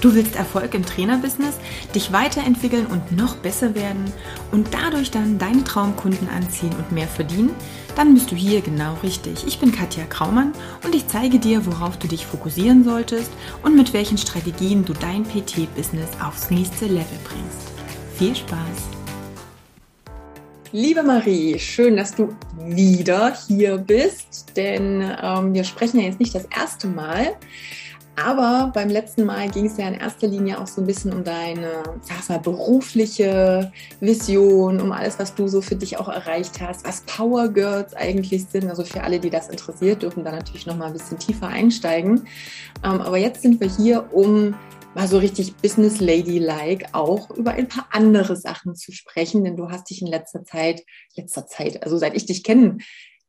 Du willst Erfolg im Trainerbusiness, dich weiterentwickeln und noch besser werden und dadurch dann deine Traumkunden anziehen und mehr verdienen? Dann bist du hier genau richtig. Ich bin Katja Kraumann und ich zeige dir, worauf du dich fokussieren solltest und mit welchen Strategien du dein PT-Business aufs nächste Level bringst. Viel Spaß! Liebe Marie, schön, dass du wieder hier bist, denn ähm, wir sprechen ja jetzt nicht das erste Mal. Aber beim letzten Mal ging es ja in erster Linie auch so ein bisschen um deine, sag mal, berufliche Vision, um alles, was du so für dich auch erreicht hast, was Power Girls eigentlich sind. Also für alle, die das interessiert, dürfen da natürlich noch mal ein bisschen tiefer einsteigen. Ähm, aber jetzt sind wir hier, um mal so richtig Business Lady-like auch über ein paar andere Sachen zu sprechen, denn du hast dich in letzter Zeit, letzter Zeit, also seit ich dich kenne,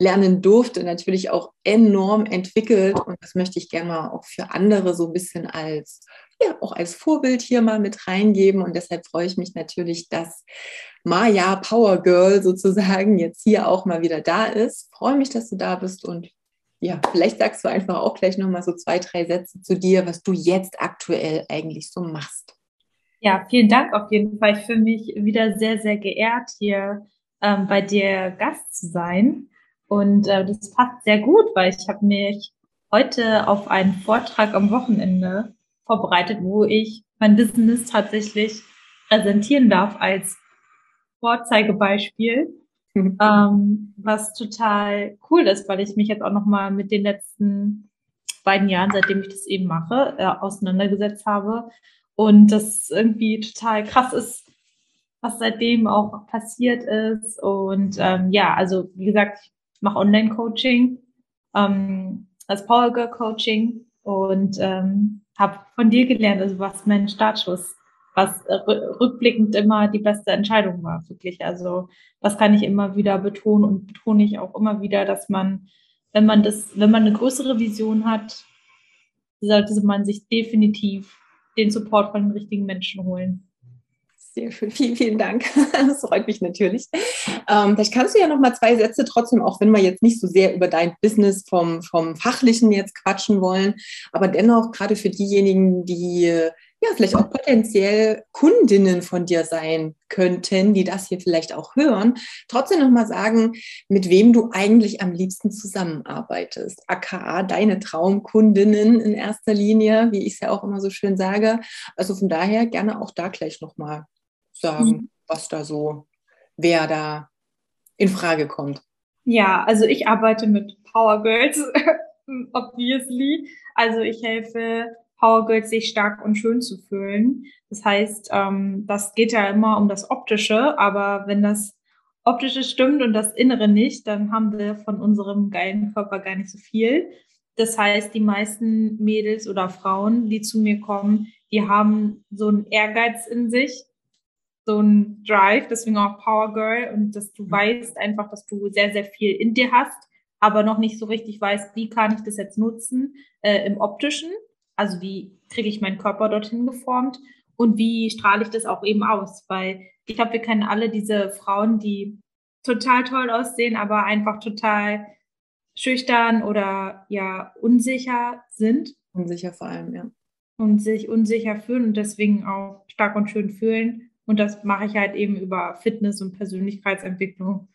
lernen durfte, natürlich auch enorm entwickelt. Und das möchte ich gerne mal auch für andere so ein bisschen als, ja, auch als Vorbild hier mal mit reingeben. Und deshalb freue ich mich natürlich, dass Maya Power Girl sozusagen jetzt hier auch mal wieder da ist. Freue mich, dass du da bist und ja, vielleicht sagst du einfach auch gleich nochmal so zwei, drei Sätze zu dir, was du jetzt aktuell eigentlich so machst. Ja, vielen Dank auf jeden Fall. Ich fühle mich wieder sehr, sehr geehrt, hier ähm, bei dir Gast zu sein. Und äh, das passt sehr gut, weil ich habe mich heute auf einen Vortrag am Wochenende vorbereitet, wo ich mein Business tatsächlich präsentieren darf als Vorzeigebeispiel, mhm. ähm, was total cool ist, weil ich mich jetzt auch noch mal mit den letzten beiden Jahren, seitdem ich das eben mache, äh, auseinandergesetzt habe und das irgendwie total krass ist, was seitdem auch passiert ist und ähm, ja, also wie gesagt, ich mache Online-Coaching, ähm, als Power Girl Coaching und ähm, habe von dir gelernt, also was mein Startschuss, was rückblickend immer die beste Entscheidung war, wirklich. Also das kann ich immer wieder betonen und betone ich auch immer wieder, dass man, wenn man das, wenn man eine größere Vision hat, sollte man sich definitiv den Support von den richtigen Menschen holen. Sehr schön, vielen, vielen Dank. Das freut mich natürlich. Ähm, vielleicht kannst du ja noch mal zwei Sätze trotzdem, auch wenn wir jetzt nicht so sehr über dein Business vom, vom Fachlichen jetzt quatschen wollen, aber dennoch gerade für diejenigen, die ja vielleicht auch potenziell Kundinnen von dir sein könnten, die das hier vielleicht auch hören, trotzdem noch mal sagen, mit wem du eigentlich am liebsten zusammenarbeitest. AKA deine Traumkundinnen in erster Linie, wie ich es ja auch immer so schön sage. Also von daher gerne auch da gleich noch mal sagen, mhm. was da so, wer da in Frage kommt. Ja, also ich arbeite mit Power Girls, obviously. Also ich helfe Power Girls, sich stark und schön zu fühlen. Das heißt, ähm, das geht ja immer um das Optische, aber wenn das Optische stimmt und das Innere nicht, dann haben wir von unserem geilen Körper gar nicht so viel. Das heißt, die meisten Mädels oder Frauen, die zu mir kommen, die haben so einen Ehrgeiz in sich, so ein Drive, deswegen auch Power Girl und dass du mhm. weißt einfach, dass du sehr, sehr viel in dir hast, aber noch nicht so richtig weißt, wie kann ich das jetzt nutzen äh, im optischen, also wie kriege ich meinen Körper dorthin geformt und wie strahle ich das auch eben aus, weil ich glaube, wir kennen alle diese Frauen, die total toll aussehen, aber einfach total schüchtern oder ja unsicher sind. Unsicher vor allem, ja. Und sich unsicher fühlen und deswegen auch stark und schön fühlen und das mache ich halt eben über Fitness und Persönlichkeitsentwicklung.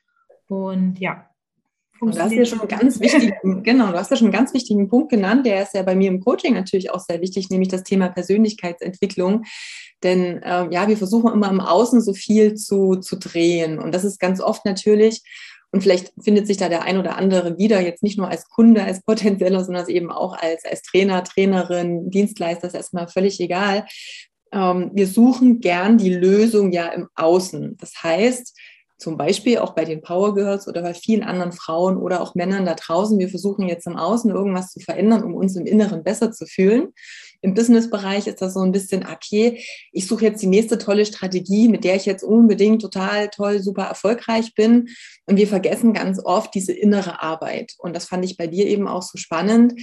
Und ja. Du hast ja schon einen ganz wichtigen, genau, du hast ja schon einen ganz wichtigen Punkt genannt, der ist ja bei mir im Coaching natürlich auch sehr wichtig, nämlich das Thema Persönlichkeitsentwicklung. Denn äh, ja, wir versuchen immer im Außen so viel zu, zu drehen. Und das ist ganz oft natürlich, und vielleicht findet sich da der ein oder andere wieder, jetzt nicht nur als Kunde, als potenzieller, sondern eben auch als, als Trainer, Trainerin, Dienstleister, ist erstmal völlig egal ähm, wir suchen gern die Lösung ja im Außen. Das heißt, zum Beispiel auch bei den Power Girls oder bei vielen anderen Frauen oder auch Männern da draußen, wir versuchen jetzt im Außen irgendwas zu verändern, um uns im Inneren besser zu fühlen. Im Business-Bereich ist das so ein bisschen, okay, ich suche jetzt die nächste tolle Strategie, mit der ich jetzt unbedingt total toll, super erfolgreich bin. Und wir vergessen ganz oft diese innere Arbeit. Und das fand ich bei dir eben auch so spannend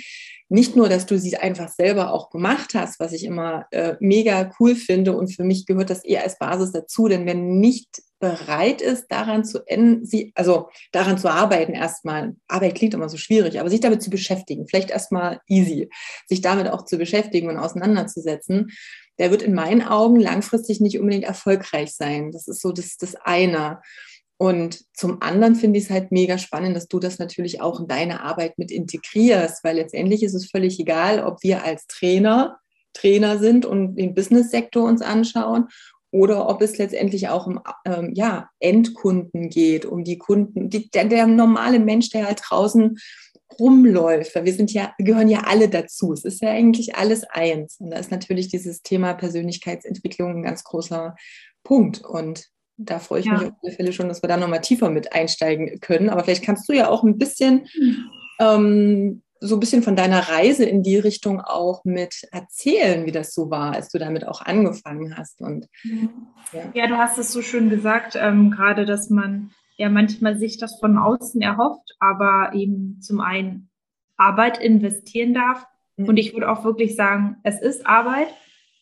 nicht nur, dass du sie einfach selber auch gemacht hast, was ich immer äh, mega cool finde und für mich gehört das eher als Basis dazu, denn wenn nicht bereit ist, daran zu enden, sie, also daran zu arbeiten erstmal. Arbeit klingt immer so schwierig, aber sich damit zu beschäftigen, vielleicht erstmal easy, sich damit auch zu beschäftigen und auseinanderzusetzen, der wird in meinen Augen langfristig nicht unbedingt erfolgreich sein. Das ist so das, das eine. Und zum anderen finde ich es halt mega spannend, dass du das natürlich auch in deine Arbeit mit integrierst, weil letztendlich ist es völlig egal, ob wir als Trainer Trainer sind und den Business-Sektor uns anschauen oder ob es letztendlich auch um ähm, ja, Endkunden geht, um die Kunden, die, der, der, normale Mensch, der halt draußen rumläuft, wir sind ja, gehören ja alle dazu. Es ist ja eigentlich alles eins. Und da ist natürlich dieses Thema Persönlichkeitsentwicklung ein ganz großer Punkt. Und da freue ich ja. mich auf alle Fälle schon, dass wir da nochmal tiefer mit einsteigen können. Aber vielleicht kannst du ja auch ein bisschen ähm, so ein bisschen von deiner Reise in die Richtung auch mit erzählen, wie das so war, als du damit auch angefangen hast. Und, ja. ja du hast es so schön gesagt, ähm, gerade, dass man ja manchmal sich das von außen erhofft, aber eben zum einen Arbeit investieren darf. Mhm. Und ich würde auch wirklich sagen, es ist Arbeit.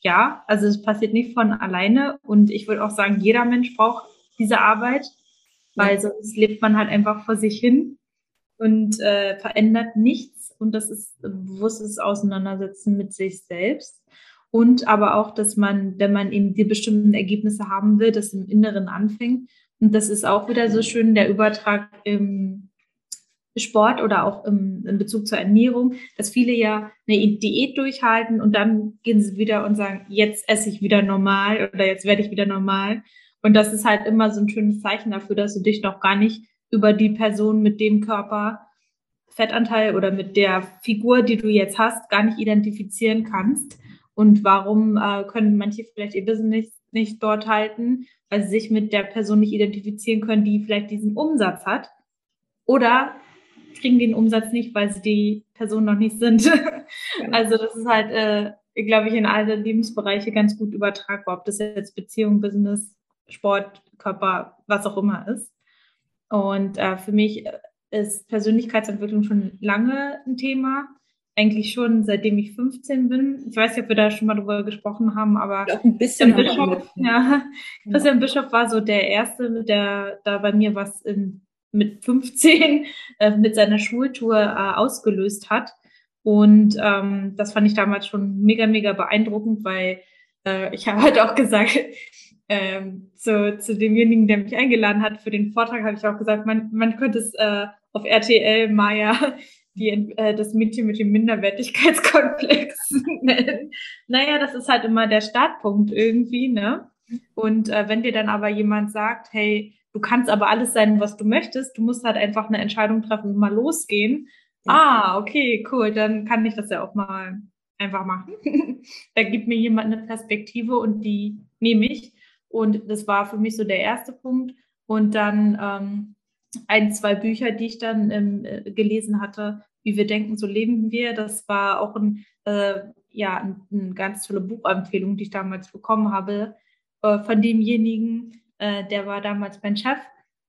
Ja, also es passiert nicht von alleine. Und ich würde auch sagen, jeder Mensch braucht diese Arbeit, weil ja. sonst lebt man halt einfach vor sich hin und äh, verändert nichts und das ist bewusstes Auseinandersetzen mit sich selbst. Und aber auch, dass man, wenn man eben die bestimmten Ergebnisse haben will, das im Inneren anfängt. Und das ist auch wieder so schön, der Übertrag im Sport oder auch im, in Bezug zur Ernährung, dass viele ja eine Diät durchhalten und dann gehen sie wieder und sagen, jetzt esse ich wieder normal oder jetzt werde ich wieder normal. Und das ist halt immer so ein schönes Zeichen dafür, dass du dich noch gar nicht über die Person mit dem Körper Fettanteil oder mit der Figur, die du jetzt hast, gar nicht identifizieren kannst. Und warum äh, können manche vielleicht ihr Business nicht, nicht dort halten, weil sie sich mit der Person nicht identifizieren können, die vielleicht diesen Umsatz hat. Oder kriegen den Umsatz nicht, weil sie die Person noch nicht sind. also das ist halt, äh, glaube ich, in alle Lebensbereiche ganz gut übertragbar, ob das jetzt Beziehung, Business, Sport, Körper, was auch immer ist. Und äh, für mich ist Persönlichkeitsentwicklung schon lange ein Thema. Eigentlich schon seitdem ich 15 bin. Ich weiß nicht, ob wir da schon mal drüber gesprochen haben, aber auch ein bisschen Bischof, ja, Christian Bischof war so der erste, der da bei mir was in, mit 15 äh, mit seiner Schultour äh, ausgelöst hat. Und ähm, das fand ich damals schon mega, mega beeindruckend, weil äh, ich habe halt auch gesagt, ähm, zu, zu demjenigen, der mich eingeladen hat für den Vortrag, habe ich auch gesagt, man, man könnte es äh, auf RTL Maya die, äh, das Mädchen mit dem Minderwertigkeitskomplex nennen. Naja, das ist halt immer der Startpunkt irgendwie, ne? Und äh, wenn dir dann aber jemand sagt, hey, du kannst aber alles sein, was du möchtest, du musst halt einfach eine Entscheidung treffen und mal losgehen. Ja. Ah, okay, cool, dann kann ich das ja auch mal einfach machen. da gibt mir jemand eine Perspektive und die nehme ich. Und das war für mich so der erste Punkt. Und dann ähm, ein, zwei Bücher, die ich dann ähm, äh, gelesen hatte, wie wir denken, so leben wir. Das war auch ein, äh, ja, ein, eine ganz tolle Buchempfehlung, die ich damals bekommen habe äh, von demjenigen, äh, der war damals mein Chef.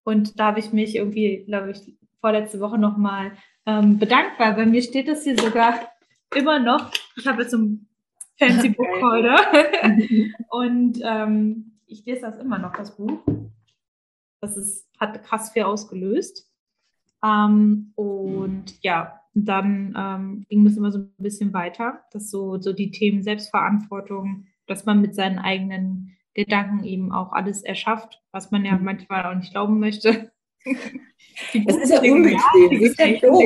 Und da habe ich mich irgendwie, glaube ich, vorletzte Woche nochmal ähm, bedankt, weil bei mir steht das hier sogar immer noch. Ich habe jetzt so ein fancy Bookholder. und ähm, ich lese das immer noch, das Buch. Das ist, hat krass viel ausgelöst. Ähm, und ja, dann ähm, ging es immer so ein bisschen weiter, dass so, so die Themen Selbstverantwortung, dass man mit seinen eigenen Gedanken eben auch alles erschafft, was man ja manchmal auch nicht glauben möchte. Das ist ja unbequem. Ist ja doof.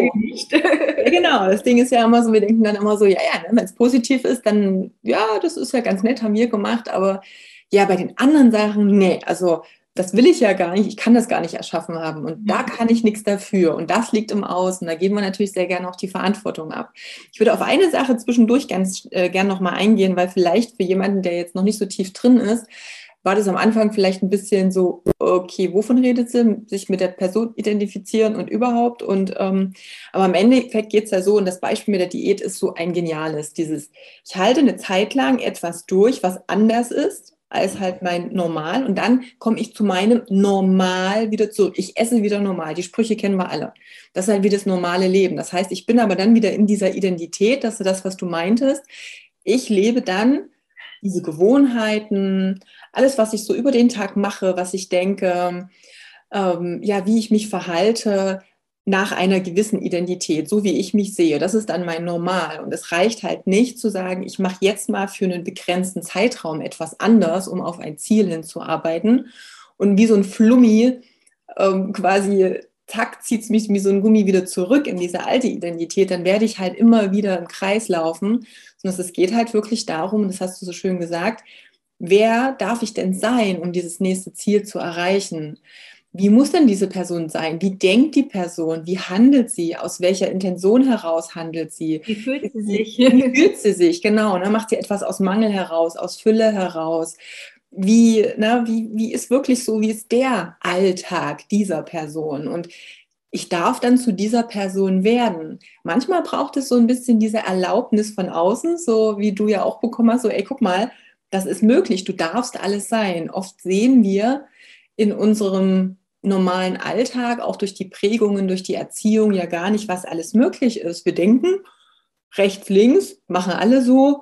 ja, genau, das Ding ist ja immer so, wir denken dann immer so, ja, ja, ne, wenn es positiv ist, dann, ja, das ist ja ganz nett, haben wir gemacht, aber ja, bei den anderen Sachen, nee, also das will ich ja gar nicht, ich kann das gar nicht erschaffen haben und da kann ich nichts dafür und das liegt im Außen. Da geben wir natürlich sehr gerne auch die Verantwortung ab. Ich würde auf eine Sache zwischendurch ganz äh, gern nochmal eingehen, weil vielleicht für jemanden, der jetzt noch nicht so tief drin ist, war das am Anfang vielleicht ein bisschen so, okay, wovon redet sie? Sich mit der Person identifizieren und überhaupt. Und ähm, aber am Endeffekt geht es ja so, und das Beispiel mit der Diät ist so ein geniales, dieses, ich halte eine Zeit lang etwas durch, was anders ist als halt mein Normal. Und dann komme ich zu meinem Normal wieder zurück. Ich esse wieder normal. Die Sprüche kennen wir alle. Das ist halt wie das normale Leben. Das heißt, ich bin aber dann wieder in dieser Identität, dass du das, was du meintest. Ich lebe dann diese Gewohnheiten, alles, was ich so über den Tag mache, was ich denke, ähm, ja, wie ich mich verhalte, nach einer gewissen Identität, so wie ich mich sehe. Das ist dann mein Normal. Und es reicht halt nicht zu sagen, ich mache jetzt mal für einen begrenzten Zeitraum etwas anders, um auf ein Ziel hinzuarbeiten. Und wie so ein Flummi ähm, quasi, zack, zieht es mich wie so ein Gummi wieder zurück in diese alte Identität. Dann werde ich halt immer wieder im Kreis laufen. Sondern es geht halt wirklich darum, das hast du so schön gesagt, wer darf ich denn sein, um dieses nächste Ziel zu erreichen? Wie muss denn diese Person sein? Wie denkt die Person? Wie handelt sie? Aus welcher Intention heraus handelt sie? Wie fühlt sie sich? Wie fühlt sie sich? Genau. Ne? Macht sie etwas aus Mangel heraus, aus Fülle heraus? Wie, ne, wie, wie ist wirklich so, wie ist der Alltag dieser Person? Und ich darf dann zu dieser Person werden. Manchmal braucht es so ein bisschen diese Erlaubnis von außen, so wie du ja auch bekommen hast, so, ey, guck mal, das ist möglich, du darfst alles sein. Oft sehen wir in unserem normalen Alltag, auch durch die Prägungen, durch die Erziehung ja gar nicht, was alles möglich ist. Wir denken, rechts, links, machen alle so,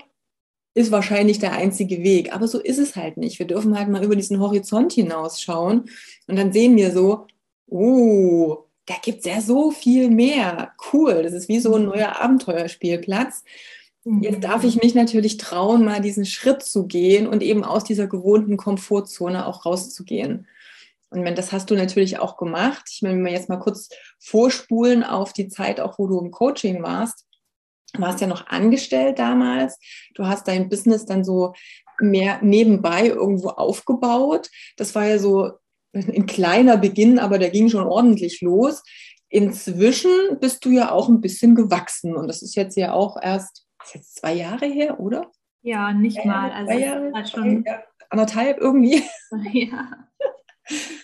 ist wahrscheinlich der einzige Weg. Aber so ist es halt nicht. Wir dürfen halt mal über diesen Horizont hinausschauen und dann sehen wir so, oh, da gibt es ja so viel mehr. Cool, das ist wie so ein neuer Abenteuerspielplatz. Jetzt darf ich mich natürlich trauen, mal diesen Schritt zu gehen und eben aus dieser gewohnten Komfortzone auch rauszugehen. Und wenn, das hast du natürlich auch gemacht. Ich will mir jetzt mal kurz vorspulen auf die Zeit, auch wo du im Coaching warst. Du warst ja noch angestellt damals. Du hast dein Business dann so mehr nebenbei irgendwo aufgebaut. Das war ja so ein kleiner Beginn, aber der ging schon ordentlich los. Inzwischen bist du ja auch ein bisschen gewachsen und das ist jetzt ja auch erst ist jetzt zwei Jahre her, oder? Ja, nicht ja, mal. Also zwei Jahre, halt schon anderthalb irgendwie. Ja.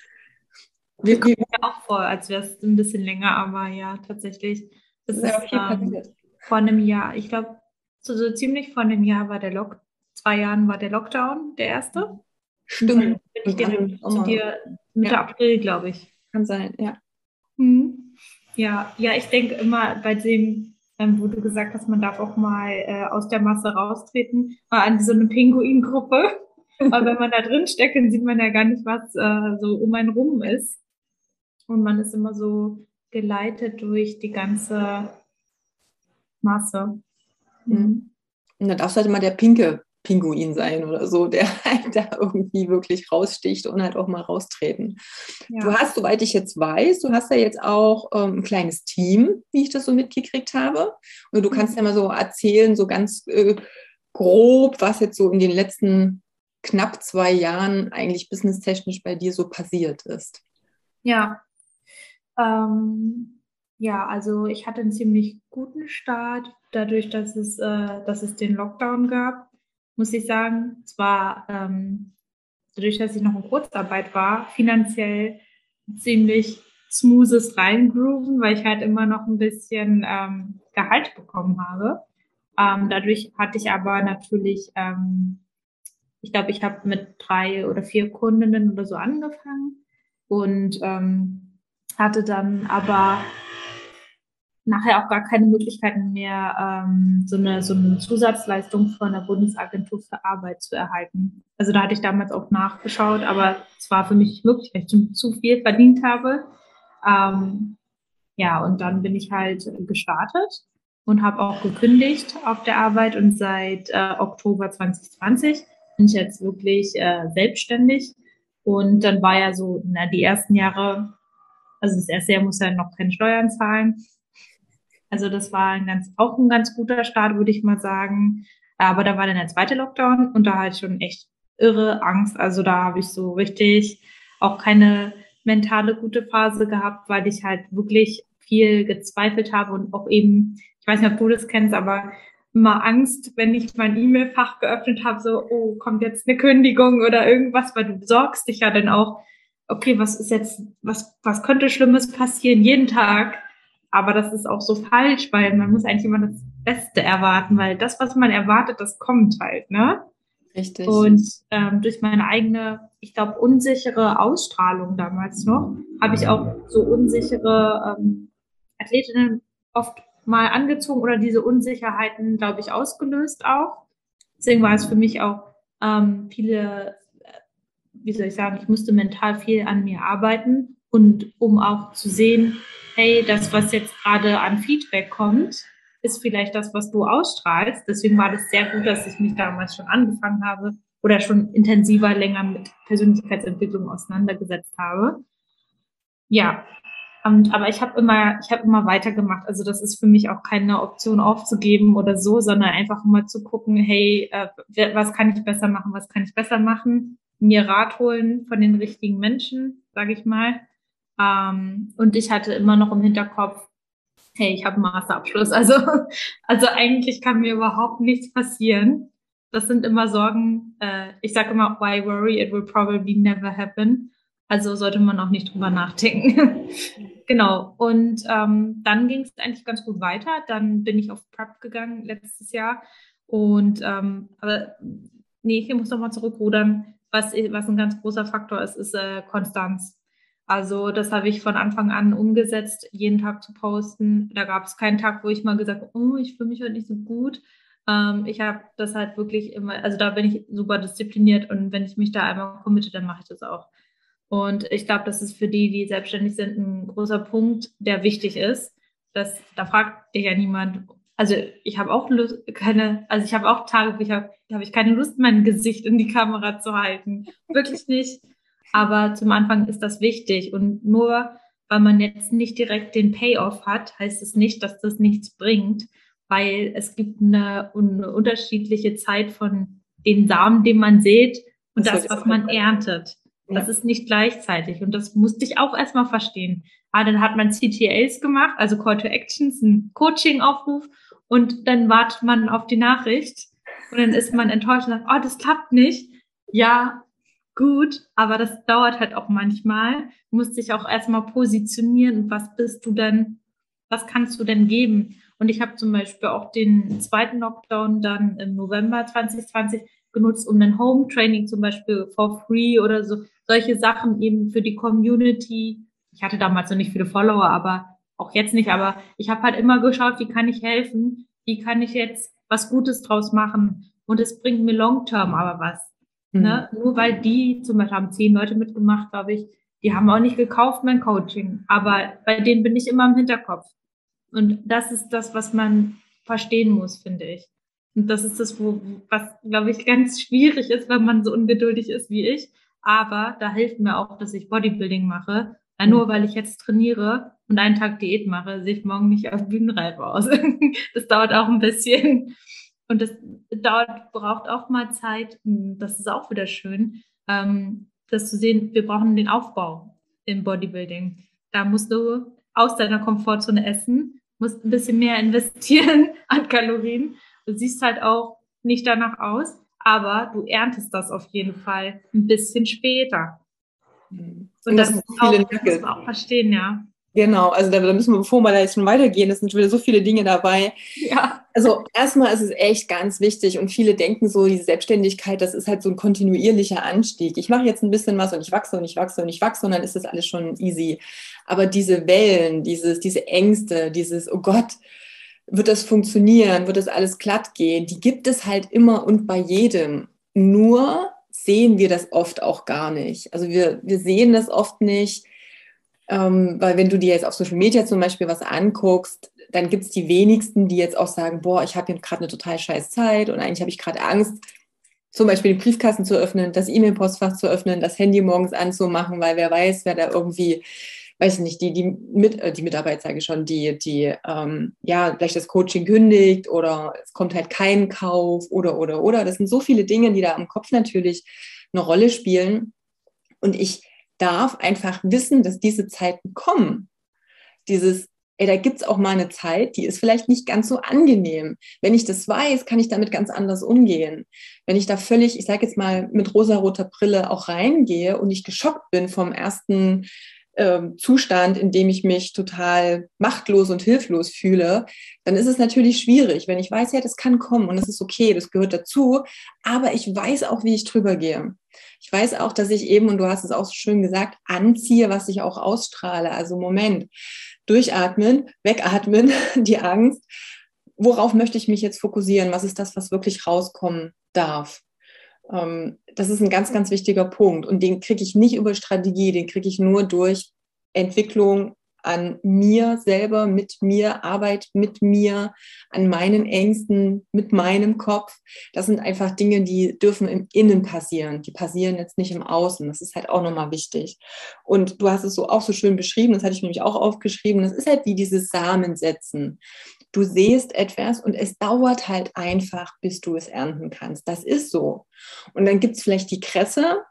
Wir kommen ja auch vor, als wäre es ein bisschen länger, aber ja, tatsächlich. Das ist ja, ähm, vor einem Jahr. Ich glaube, so, so ziemlich vor einem Jahr war der Lock, zwei Jahren war der Lockdown, der erste. Stimmt. Bin ich den zu dir Mitte ja. April, glaube ich. Kann sein, ja. Hm. Ja, ja, ich denke immer bei dem, ähm, wo du gesagt hast, man darf auch mal äh, aus der Masse raustreten, mal an so eine Pinguingruppe. Aber wenn man da drin steckt, dann sieht man ja gar nicht, was äh, so um einen rum ist. Und man ist immer so geleitet durch die ganze Masse. Mhm. Und da darf halt immer der pinke Pinguin sein oder so, der halt da irgendwie wirklich raussticht und halt auch mal raustreten. Ja. Du hast, soweit ich jetzt weiß, du hast ja jetzt auch ähm, ein kleines Team, wie ich das so mitgekriegt habe. Und du kannst ja mal so erzählen, so ganz äh, grob, was jetzt so in den letzten knapp zwei Jahren eigentlich businesstechnisch bei dir so passiert ist. Ja, ähm, ja, also ich hatte einen ziemlich guten Start, dadurch, dass es, äh, dass es den Lockdown gab, muss ich sagen. Es war ähm, dadurch, dass ich noch in Kurzarbeit war, finanziell ziemlich smoothes reingrooven, weil ich halt immer noch ein bisschen ähm, Gehalt bekommen habe. Ähm, dadurch hatte ich aber natürlich, ähm, ich glaube, ich habe mit drei oder vier Kundinnen oder so angefangen und ähm, hatte dann aber nachher auch gar keine Möglichkeiten mehr, ähm, so, eine, so eine Zusatzleistung von der Bundesagentur für Arbeit zu erhalten. Also da hatte ich damals auch nachgeschaut, aber es war für mich möglich, weil ich zu viel verdient habe. Ähm, ja, und dann bin ich halt gestartet und habe auch gekündigt auf der Arbeit und seit äh, Oktober 2020 bin ich jetzt wirklich äh, selbstständig. Und dann war ja so, na, die ersten Jahre also das erste Jahr muss er noch keine Steuern zahlen. Also das war ein ganz, auch ein ganz guter Start, würde ich mal sagen. Aber da war dann der zweite Lockdown und da hatte ich schon echt irre Angst. Also da habe ich so richtig auch keine mentale gute Phase gehabt, weil ich halt wirklich viel gezweifelt habe und auch eben, ich weiß nicht, ob du das kennst, aber immer Angst, wenn ich mein E-Mail-Fach geöffnet habe, so, oh, kommt jetzt eine Kündigung oder irgendwas, weil du sorgst dich ja dann auch okay, was ist jetzt, was, was könnte Schlimmes passieren jeden Tag? Aber das ist auch so falsch, weil man muss eigentlich immer das Beste erwarten, weil das, was man erwartet, das kommt halt, ne? Richtig. Und ähm, durch meine eigene, ich glaube, unsichere Ausstrahlung damals noch, habe ich auch so unsichere ähm, Athletinnen oft mal angezogen oder diese Unsicherheiten, glaube ich, ausgelöst auch. Deswegen war es für mich auch ähm, viele, wie soll ich sagen, ich musste mental viel an mir arbeiten und um auch zu sehen, hey, das, was jetzt gerade an Feedback kommt, ist vielleicht das, was du ausstrahlst. Deswegen war das sehr gut, dass ich mich damals schon angefangen habe oder schon intensiver länger mit Persönlichkeitsentwicklung auseinandergesetzt habe. Ja, und, aber ich habe immer, ich habe immer weitergemacht. Also das ist für mich auch keine Option aufzugeben oder so, sondern einfach immer zu gucken, hey, äh, was kann ich besser machen, was kann ich besser machen, mir Rat holen von den richtigen Menschen, sage ich mal. Ähm, und ich hatte immer noch im Hinterkopf, hey, ich habe einen Masterabschluss. Also, also eigentlich kann mir überhaupt nichts passieren. Das sind immer Sorgen. Äh, ich sage immer, why worry? It will probably never happen. Also sollte man auch nicht drüber nachdenken. genau. Und ähm, dann ging es eigentlich ganz gut weiter. Dann bin ich auf Prep gegangen letztes Jahr. Und ähm, aber nee, ich muss nochmal zurückrudern. Was, was ein ganz großer Faktor ist, ist äh, Konstanz. Also das habe ich von Anfang an umgesetzt, jeden Tag zu posten. Da gab es keinen Tag, wo ich mal gesagt habe, oh, ich fühle mich heute nicht so gut. Ähm, ich habe das halt wirklich immer, also da bin ich super diszipliniert und wenn ich mich da einmal committe, dann mache ich das auch. Und ich glaube, das ist für die, die selbstständig sind, ein großer Punkt, der wichtig ist. Dass, da fragt dich ja niemand. Also ich habe auch Lust, keine, also ich habe auch Tage, wo ich habe, habe ich keine Lust, mein Gesicht in die Kamera zu halten. Wirklich nicht. Aber zum Anfang ist das wichtig. Und nur weil man jetzt nicht direkt den Payoff hat, heißt es nicht, dass das nichts bringt, weil es gibt eine, eine unterschiedliche Zeit von den Samen, den man sät und das, das was man erntet. Das ja. ist nicht gleichzeitig. Und das musste ich auch erstmal verstehen. Ah, dann hat man CTAs gemacht, also Call to Actions, ein Coaching-Aufruf und dann wartet man auf die Nachricht und dann ist man enttäuscht und sagt, oh, das klappt nicht. Ja, gut, aber das dauert halt auch manchmal. Du musst dich auch erstmal positionieren was bist du denn, was kannst du denn geben? Und ich habe zum Beispiel auch den zweiten Lockdown dann im November 2020 genutzt, um ein Home Training zum Beispiel for free oder so, solche Sachen eben für die Community. Ich hatte damals noch nicht viele Follower, aber auch jetzt nicht, aber ich habe halt immer geschaut, wie kann ich helfen? Wie kann ich jetzt was Gutes draus machen? Und es bringt mir long term aber was. Mhm. Ne? Nur weil die, zum Beispiel haben zehn Leute mitgemacht, glaube ich, die haben auch nicht gekauft, mein Coaching. Aber bei denen bin ich immer im Hinterkopf. Und das ist das, was man verstehen muss, finde ich. Und das ist das, wo, was, glaube ich, ganz schwierig ist, wenn man so ungeduldig ist wie ich. Aber da hilft mir auch, dass ich Bodybuilding mache. Weil nur weil ich jetzt trainiere und einen Tag Diät mache, sehe ich morgen nicht auf Bühnenreif aus. das dauert auch ein bisschen. Und das dauert, braucht auch mal Zeit. Das ist auch wieder schön, ähm, das zu sehen. Wir brauchen den Aufbau im Bodybuilding. Da musst du aus deiner Komfortzone essen, musst ein bisschen mehr investieren an Kalorien. Du siehst halt auch nicht danach aus, aber du erntest das auf jeden Fall ein bisschen später. Und, Und das, das, auch, das muss man auch verstehen, ja. Genau, also da, müssen wir, bevor wir da jetzt schon weitergehen, es sind schon wieder so viele Dinge dabei. Ja. Also erstmal ist es echt ganz wichtig und viele denken so, diese Selbstständigkeit, das ist halt so ein kontinuierlicher Anstieg. Ich mache jetzt ein bisschen was und ich wachse und ich wachse und ich wachse und dann ist das alles schon easy. Aber diese Wellen, dieses, diese Ängste, dieses, oh Gott, wird das funktionieren, wird das alles glatt gehen, die gibt es halt immer und bei jedem. Nur sehen wir das oft auch gar nicht. Also wir, wir sehen das oft nicht ähm, weil wenn du dir jetzt auf Social Media zum Beispiel was anguckst, dann gibt es die wenigsten, die jetzt auch sagen, boah, ich habe hier gerade eine total scheiß Zeit und eigentlich habe ich gerade Angst, zum Beispiel den Briefkasten zu öffnen, das E-Mail-Postfach zu öffnen, das Handy morgens anzumachen, weil wer weiß, wer da irgendwie, weiß ich nicht, die, die, mit, äh, die Mitarbeit sage ich schon, die, die ähm, ja, vielleicht das Coaching kündigt oder es kommt halt kein Kauf oder, oder, oder. Das sind so viele Dinge, die da am Kopf natürlich eine Rolle spielen. Und ich darf einfach wissen, dass diese Zeiten kommen. Dieses, ey, da gibt es auch mal eine Zeit, die ist vielleicht nicht ganz so angenehm. Wenn ich das weiß, kann ich damit ganz anders umgehen. Wenn ich da völlig, ich sage jetzt mal, mit rosaroter Brille auch reingehe und ich geschockt bin vom ersten ähm, Zustand, in dem ich mich total machtlos und hilflos fühle, dann ist es natürlich schwierig, wenn ich weiß, ja, das kann kommen und das ist okay, das gehört dazu, aber ich weiß auch, wie ich drüber gehe. Ich weiß auch, dass ich eben, und du hast es auch so schön gesagt, anziehe, was ich auch ausstrahle. Also Moment, durchatmen, wegatmen, die Angst. Worauf möchte ich mich jetzt fokussieren? Was ist das, was wirklich rauskommen darf? Ähm, das ist ein ganz, ganz wichtiger Punkt. Und den kriege ich nicht über Strategie, den kriege ich nur durch Entwicklung an mir selber, mit mir, Arbeit mit mir, an meinen Ängsten, mit meinem Kopf. Das sind einfach Dinge, die dürfen im Innen passieren. Die passieren jetzt nicht im Außen. Das ist halt auch nochmal wichtig. Und du hast es so auch so schön beschrieben, das hatte ich nämlich auch aufgeschrieben. Das ist halt wie dieses Samensetzen. Du siehst etwas und es dauert halt einfach, bis du es ernten kannst. Das ist so. Und dann gibt es vielleicht die Kresse,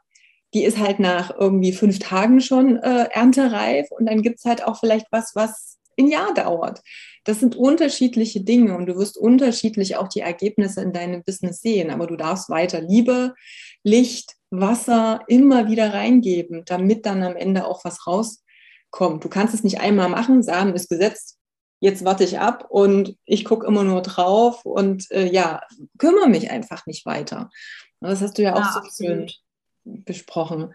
die ist halt nach irgendwie fünf Tagen schon äh, erntereif und dann gibt es halt auch vielleicht was, was ein Jahr dauert. Das sind unterschiedliche Dinge und du wirst unterschiedlich auch die Ergebnisse in deinem Business sehen, aber du darfst weiter Liebe, Licht, Wasser immer wieder reingeben, damit dann am Ende auch was rauskommt. Du kannst es nicht einmal machen, Samen ist gesetzt, jetzt warte ich ab und ich gucke immer nur drauf und äh, ja, kümmere mich einfach nicht weiter. Das hast du ja auch ja, so schön besprochen.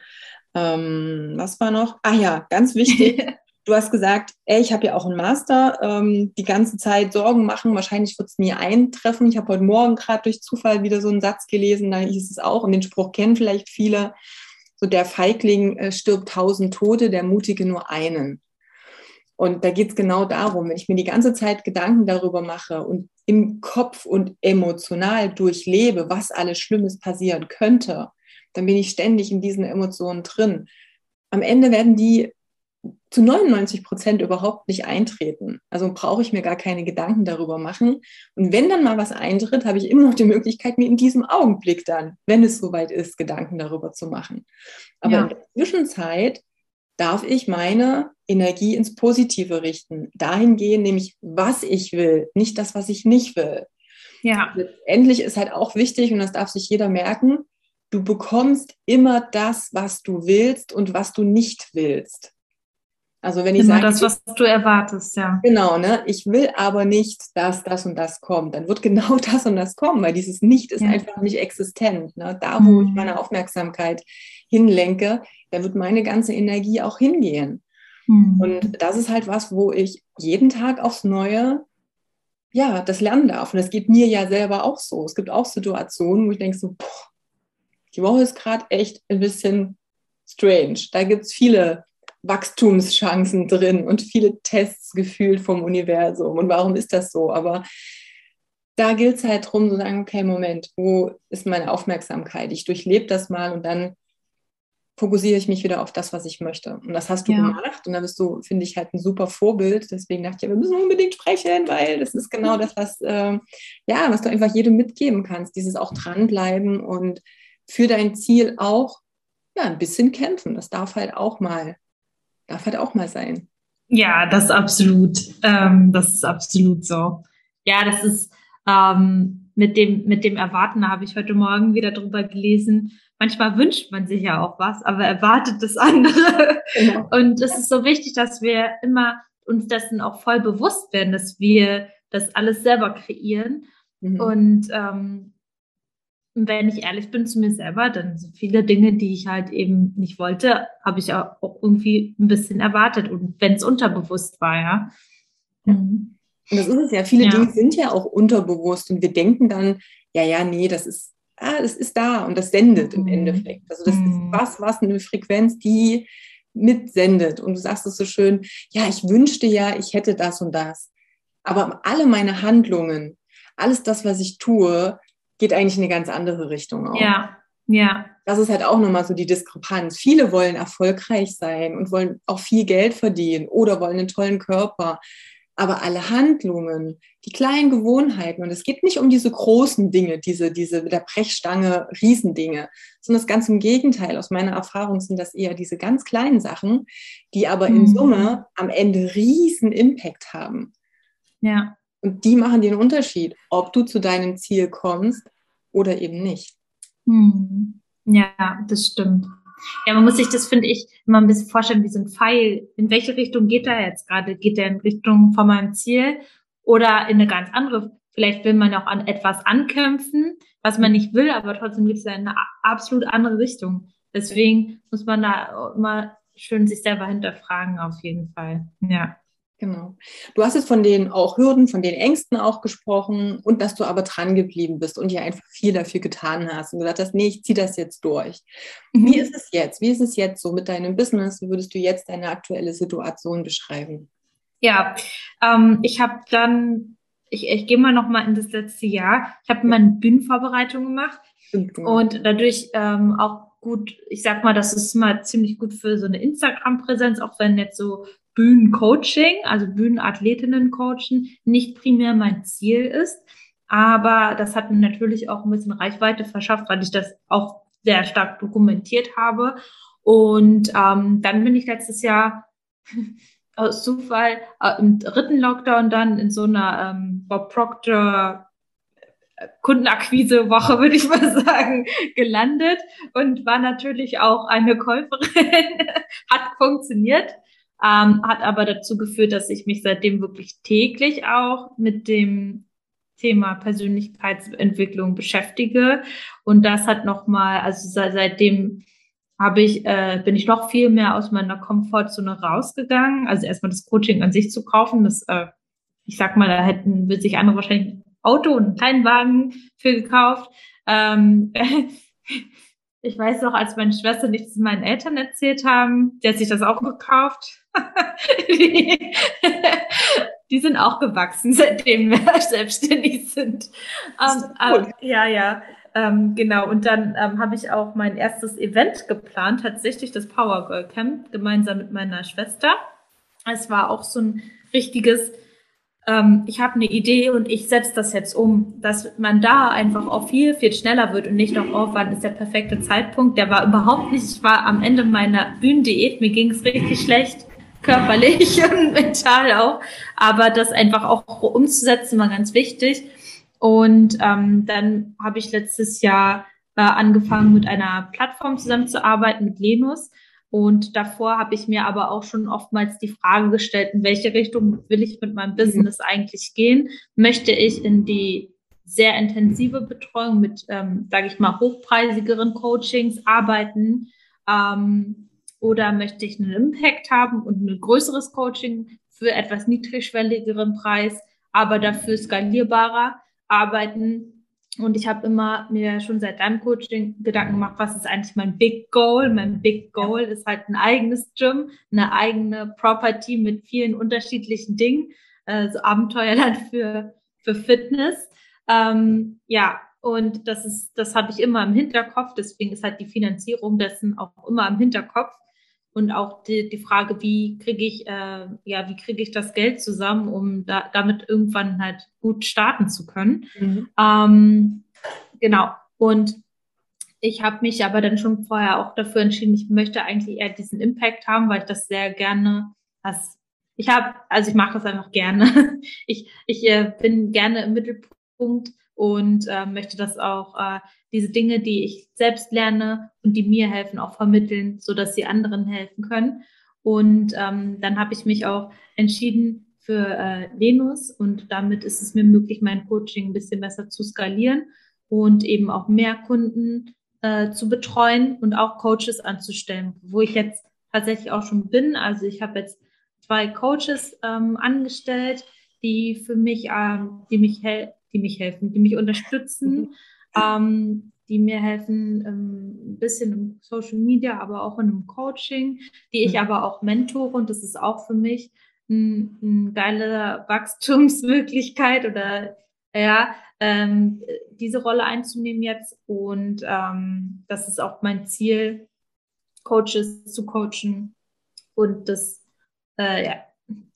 Ähm, was war noch? Ah ja, ganz wichtig. Du hast gesagt, ey, ich habe ja auch einen Master, ähm, die ganze Zeit Sorgen machen, wahrscheinlich wird es nie eintreffen. Ich habe heute Morgen gerade durch Zufall wieder so einen Satz gelesen, da hieß es auch, und den Spruch kennen vielleicht viele, so der Feigling äh, stirbt tausend Tote, der Mutige nur einen. Und da geht es genau darum, wenn ich mir die ganze Zeit Gedanken darüber mache und im Kopf und emotional durchlebe, was alles Schlimmes passieren könnte, dann bin ich ständig in diesen Emotionen drin. Am Ende werden die zu 99 Prozent überhaupt nicht eintreten. Also brauche ich mir gar keine Gedanken darüber machen. Und wenn dann mal was eintritt, habe ich immer noch die Möglichkeit, mir in diesem Augenblick dann, wenn es soweit ist, Gedanken darüber zu machen. Aber ja. in der Zwischenzeit darf ich meine Energie ins Positive richten. Dahin gehen, nämlich was ich will, nicht das, was ich nicht will. Ja. Letztendlich ist halt auch wichtig, und das darf sich jeder merken, du bekommst immer das, was du willst und was du nicht willst. Also wenn ich immer sage, das, was du erwartest, ja. Genau, ne? Ich will aber nicht, dass das und das kommt. Dann wird genau das und das kommen, weil dieses Nicht ist ja. einfach nicht existent. Ne? Da, wo mhm. ich meine Aufmerksamkeit hinlenke, da wird meine ganze Energie auch hingehen. Mhm. Und das ist halt was, wo ich jeden Tag aufs Neue ja, das lernen darf. Und das geht mir ja selber auch so. Es gibt auch Situationen, wo ich denke so, boah, die Woche ist gerade echt ein bisschen strange. Da gibt es viele Wachstumschancen drin und viele Tests gefühlt vom Universum. Und warum ist das so? Aber da gilt es halt darum zu sagen, okay, Moment, wo ist meine Aufmerksamkeit? Ich durchlebe das mal und dann fokussiere ich mich wieder auf das, was ich möchte. Und das hast du ja. gemacht und da bist du, finde ich, halt ein super Vorbild. Deswegen dachte ich, ja, wir müssen unbedingt sprechen, weil das ist genau das, was, äh, ja, was du einfach jedem mitgeben kannst. Dieses auch dranbleiben und für dein Ziel auch ja, ein bisschen kämpfen. Das darf halt auch mal, darf halt auch mal sein. Ja, das ist absolut, ähm, das ist absolut so. Ja, das ist ähm, mit dem mit dem Erwarten habe ich heute Morgen wieder drüber gelesen. Manchmal wünscht man sich ja auch was, aber erwartet das andere. Genau. Und es ist so wichtig, dass wir immer uns dessen auch voll bewusst werden, dass wir das alles selber kreieren. Mhm. Und ähm, wenn ich ehrlich bin zu mir selber, dann so viele Dinge, die ich halt eben nicht wollte, habe ich auch irgendwie ein bisschen erwartet. Und wenn es unterbewusst war, ja. Mhm. Und das ist es ja. Viele ja. Dinge sind ja auch unterbewusst und wir denken dann, ja, ja, nee, das ist, ah, das ist da und das sendet im mhm. Endeffekt. Also das mhm. ist was, was eine Frequenz, die mitsendet. Und du sagst es so schön, ja, ich wünschte ja, ich hätte das und das. Aber alle meine Handlungen, alles das, was ich tue, geht eigentlich in eine ganz andere Richtung auch. Ja, ja. Das ist halt auch nochmal so die Diskrepanz. Viele wollen erfolgreich sein und wollen auch viel Geld verdienen oder wollen einen tollen Körper. Aber alle Handlungen, die kleinen Gewohnheiten, und es geht nicht um diese großen Dinge, diese, diese mit der Brechstange Riesendinge, sondern das ganz im Gegenteil. Aus meiner Erfahrung sind das eher diese ganz kleinen Sachen, die aber in mhm. Summe am Ende riesen Impact haben. Ja. Und die machen den Unterschied, ob du zu deinem Ziel kommst oder eben nicht. Hm. Ja, das stimmt. Ja, man muss sich das, finde ich, immer ein bisschen vorstellen wie so ein Pfeil. In welche Richtung geht er jetzt gerade? Geht er in Richtung von meinem Ziel oder in eine ganz andere? Vielleicht will man auch an etwas ankämpfen, was man nicht will, aber trotzdem geht es in eine absolut andere Richtung. Deswegen muss man da immer schön sich selber hinterfragen, auf jeden Fall. Ja. Genau. Du hast jetzt von den auch Hürden, von den Ängsten auch gesprochen und dass du aber dran geblieben bist und ja einfach viel dafür getan hast und gesagt hast, nee, ich ziehe das jetzt durch. Mhm. Wie ist es jetzt? Wie ist es jetzt so mit deinem Business? Wie würdest du jetzt deine aktuelle Situation beschreiben? Ja, ähm, ich habe dann, ich, ich gehe mal noch mal in das letzte Jahr. Ich habe meine Bühnenvorbereitung gemacht genau. und dadurch ähm, auch gut, ich sag mal, das ist mal ziemlich gut für so eine Instagram-Präsenz, auch wenn jetzt so Bühnencoaching, also Bühnenathletinnen coachen, nicht primär mein Ziel ist. Aber das hat mir natürlich auch ein bisschen Reichweite verschafft, weil ich das auch sehr stark dokumentiert habe. Und ähm, dann bin ich letztes Jahr aus Zufall äh, im dritten Lockdown dann in so einer ähm, Bob Proctor äh, Kundenakquise-Woche, würde ich mal sagen, gelandet und war natürlich auch eine Käuferin. Hat funktioniert ähm, hat aber dazu geführt, dass ich mich seitdem wirklich täglich auch mit dem Thema Persönlichkeitsentwicklung beschäftige. Und das hat nochmal, also seitdem habe ich, äh, bin ich noch viel mehr aus meiner Komfortzone rausgegangen. Also erstmal das Coaching an sich zu kaufen, das, äh, ich sag mal, da hätten, wird sich andere wahrscheinlich ein Auto und einen kleinen Wagen für gekauft. Ähm, ich weiß noch, als meine Schwester nichts meinen Eltern erzählt haben, die hat sich das auch gekauft. die, die, sind auch gewachsen, seitdem wir selbstständig sind. Um, cool. äh, ja, ja. Ähm, genau, und dann ähm, habe ich auch mein erstes Event geplant, tatsächlich das Power Girl Camp, gemeinsam mit meiner Schwester. Es war auch so ein richtiges ähm, ich habe eine Idee und ich setze das jetzt um, dass man da einfach auch viel, viel schneller wird und nicht noch, oh, wann ist der perfekte Zeitpunkt? Der war überhaupt nicht, ich war am Ende meiner Bühnendiät, mir ging es richtig schlecht, körperlich und mental auch, aber das einfach auch umzusetzen war ganz wichtig. Und ähm, dann habe ich letztes Jahr äh, angefangen, mit einer Plattform zusammenzuarbeiten, mit Lenus. Und davor habe ich mir aber auch schon oftmals die Frage gestellt, in welche Richtung will ich mit meinem mhm. Business eigentlich gehen? Möchte ich in die sehr intensive Betreuung mit, ähm, sage ich mal, hochpreisigeren Coachings arbeiten? Ähm, oder möchte ich einen Impact haben und ein größeres Coaching für etwas niedrigschwelligeren Preis, aber dafür skalierbarer arbeiten? Und ich habe immer mir schon seit deinem Coaching Gedanken gemacht, was ist eigentlich mein Big Goal? Mein Big Goal ist halt ein eigenes Gym, eine eigene Property mit vielen unterschiedlichen Dingen, äh, so Abenteuerland für, für Fitness. Ähm, ja, und das ist, das habe ich immer im Hinterkopf. Deswegen ist halt die Finanzierung dessen auch immer im Hinterkopf. Und auch die, die Frage, wie kriege ich, äh, ja, wie kriege ich das Geld zusammen, um da, damit irgendwann halt gut starten zu können. Mhm. Ähm, genau. Und ich habe mich aber dann schon vorher auch dafür entschieden, ich möchte eigentlich eher diesen Impact haben, weil ich das sehr gerne, das, ich habe, also ich mache das einfach gerne. Ich, ich äh, bin gerne im Mittelpunkt und äh, möchte das auch äh, diese Dinge, die ich selbst lerne und die mir helfen, auch vermitteln, so dass sie anderen helfen können. Und ähm, dann habe ich mich auch entschieden für äh, Venus und damit ist es mir möglich, mein Coaching ein bisschen besser zu skalieren und eben auch mehr Kunden äh, zu betreuen und auch Coaches anzustellen, wo ich jetzt tatsächlich auch schon bin. Also ich habe jetzt zwei Coaches ähm, angestellt, die für mich, ähm, die mich helfen die mich helfen, die mich unterstützen, mhm. ähm, die mir helfen, ähm, ein bisschen im Social Media, aber auch in einem Coaching, die ich mhm. aber auch mentore und das ist auch für mich eine ein geile Wachstumsmöglichkeit oder ja, ähm, diese Rolle einzunehmen jetzt und ähm, das ist auch mein Ziel, Coaches zu coachen und das, äh, ja,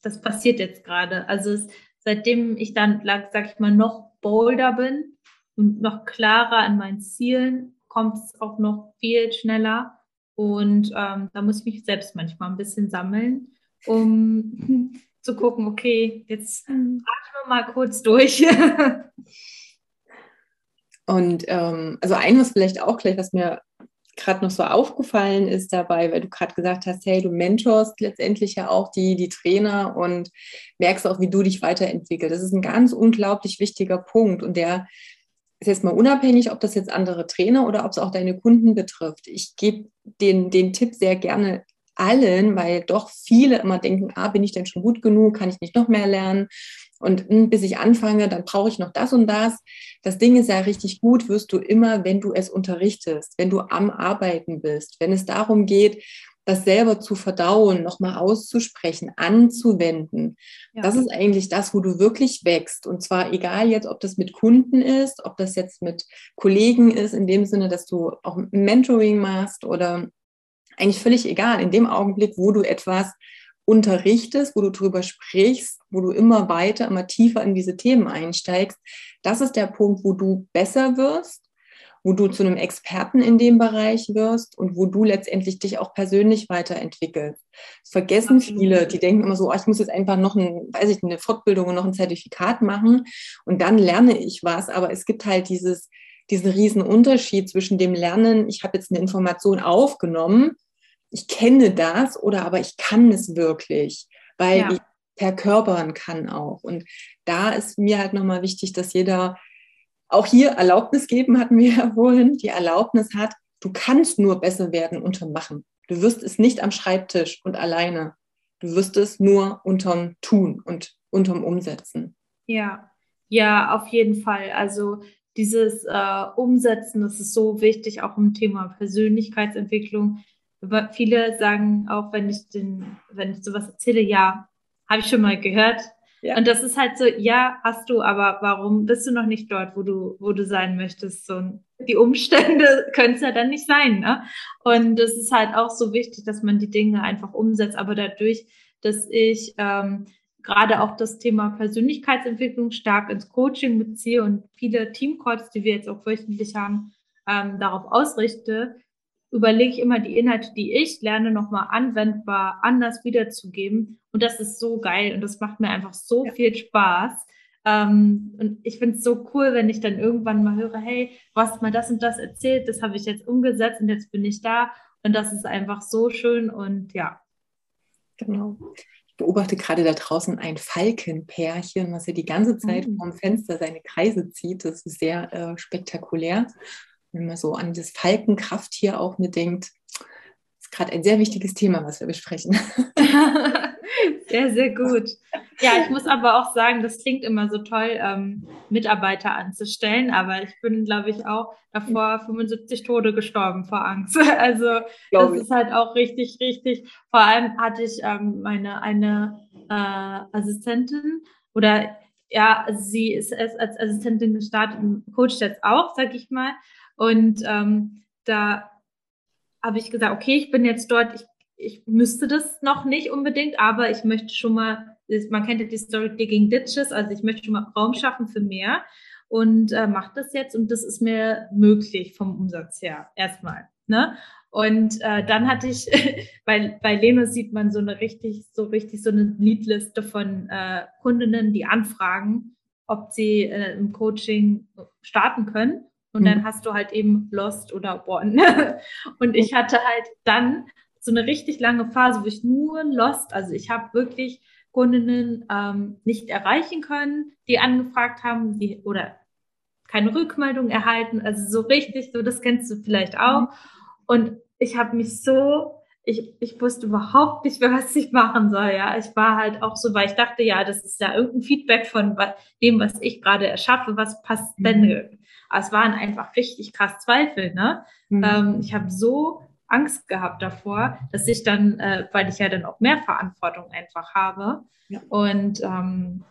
das passiert jetzt gerade. Also es, seitdem ich dann, sag ich mal, noch bolder bin und noch klarer in meinen Zielen, kommt es auch noch viel schneller. Und ähm, da muss ich mich selbst manchmal ein bisschen sammeln, um zu gucken, okay, jetzt atmen wir mal kurz durch. und ähm, also ein, was vielleicht auch gleich, was mir gerade noch so aufgefallen ist dabei, weil du gerade gesagt hast, hey, du mentorst letztendlich ja auch die, die Trainer und merkst auch, wie du dich weiterentwickelst. Das ist ein ganz unglaublich wichtiger Punkt und der ist jetzt mal unabhängig, ob das jetzt andere Trainer oder ob es auch deine Kunden betrifft. Ich gebe den, den Tipp sehr gerne allen, weil doch viele immer denken, ah, bin ich denn schon gut genug, kann ich nicht noch mehr lernen? Und mh, hm, bis ich anfange, dann brauche ich noch das und das. Das Ding ist ja richtig gut, wirst du immer, wenn du es unterrichtest, wenn du am Arbeiten bist, wenn es darum geht, das selber zu verdauen, nochmal auszusprechen, anzuwenden. Ja. Das ist eigentlich das, wo du wirklich wächst. Und zwar egal jetzt, ob das mit Kunden ist, ob das jetzt mit Kollegen ist, in dem Sinne, dass du auch Mentoring machst oder eigentlich völlig egal. In dem Augenblick, wo du etwas unterrichtest, wo du drüber sprichst, wo du immer weiter, immer tiefer in diese Themen einsteigst, das ist der Punkt, wo du besser wirst wo du zu einem Experten in dem Bereich wirst und wo du letztendlich dich auch persönlich weiterentwickelst. Das vergessen viele, die denken immer so, oh, ich muss jetzt einfach noch ein, weiß ich, eine Fortbildung und noch ein Zertifikat machen und dann lerne ich was. Aber es gibt halt dieses, diesen riesen Unterschied zwischen dem Lernen, ich habe jetzt eine Information aufgenommen, ich kenne das oder aber ich kann es wirklich, weil ja. ich verkörpern kann auch. Und da ist mir halt nochmal wichtig, dass jeder auch hier Erlaubnis geben, hatten wir ja vorhin, die Erlaubnis hat, du kannst nur besser werden unterm Machen. Du wirst es nicht am Schreibtisch und alleine. Du wirst es nur unterm Tun und unterm Umsetzen. Ja, ja, auf jeden Fall. Also dieses äh, Umsetzen, das ist so wichtig, auch im Thema Persönlichkeitsentwicklung. Viele sagen auch, wenn ich den, wenn ich sowas erzähle, ja, habe ich schon mal gehört, ja. Und das ist halt so, ja, hast du, aber warum bist du noch nicht dort, wo du, wo du sein möchtest? So, die Umstände können es ja dann nicht sein, ne? Und es ist halt auch so wichtig, dass man die Dinge einfach umsetzt. Aber dadurch, dass ich ähm, gerade auch das Thema Persönlichkeitsentwicklung stark ins Coaching beziehe und viele Teamcalls, die wir jetzt auch wöchentlich haben, ähm, darauf ausrichte, überlege ich immer die Inhalte, die ich lerne, nochmal anwendbar, anders wiederzugeben. Und das ist so geil und das macht mir einfach so ja. viel Spaß. Ähm, und ich finde es so cool, wenn ich dann irgendwann mal höre, hey, du hast mal das und das erzählt, das habe ich jetzt umgesetzt und jetzt bin ich da. Und das ist einfach so schön und ja. Genau. Ich beobachte gerade da draußen ein Falkenpärchen, was ja die ganze Zeit mhm. vom Fenster seine Kreise zieht. Das ist sehr äh, spektakulär wenn man so an das Falkenkrafttier auch mitdenkt, ist gerade ein sehr wichtiges Thema, was wir besprechen. sehr, sehr gut. Ja, ich muss aber auch sagen, das klingt immer so toll, ähm, Mitarbeiter anzustellen, aber ich bin, glaube ich, auch davor 75 Tode gestorben vor Angst. Also das ist halt auch richtig, richtig. Vor allem hatte ich ähm, meine eine äh, Assistentin oder ja, sie ist als Assistentin gestartet und coacht jetzt auch, sag ich mal. Und ähm, da habe ich gesagt, okay, ich bin jetzt dort, ich, ich müsste das noch nicht unbedingt, aber ich möchte schon mal, man kennt ja die Story Digging Ditches, also ich möchte schon mal Raum schaffen für mehr und äh, mache das jetzt und das ist mir möglich vom Umsatz her erstmal. Ne? Und äh, dann hatte ich, bei, bei Leno sieht man so eine richtig, so richtig so eine Leadliste von äh, Kundinnen, die anfragen, ob sie äh, im Coaching starten können. Und dann mhm. hast du halt eben Lost oder One. und ich hatte halt dann so eine richtig lange Phase, wo ich nur Lost, also ich habe wirklich Kundinnen ähm, nicht erreichen können, die angefragt haben, die oder keine Rückmeldung erhalten. Also so richtig, so das kennst du vielleicht auch. Mhm. Und ich habe mich so, ich, ich wusste überhaupt nicht mehr, was ich machen soll. Ja, ich war halt auch so, weil ich dachte, ja, das ist ja irgendein Feedback von dem, was ich gerade erschaffe. Was passt denn mhm. Aber es waren einfach richtig krass Zweifel. Ne? Mhm. Ähm, ich habe so Angst gehabt davor, dass ich dann, äh, weil ich ja dann auch mehr Verantwortung einfach habe. Ja. Und ähm,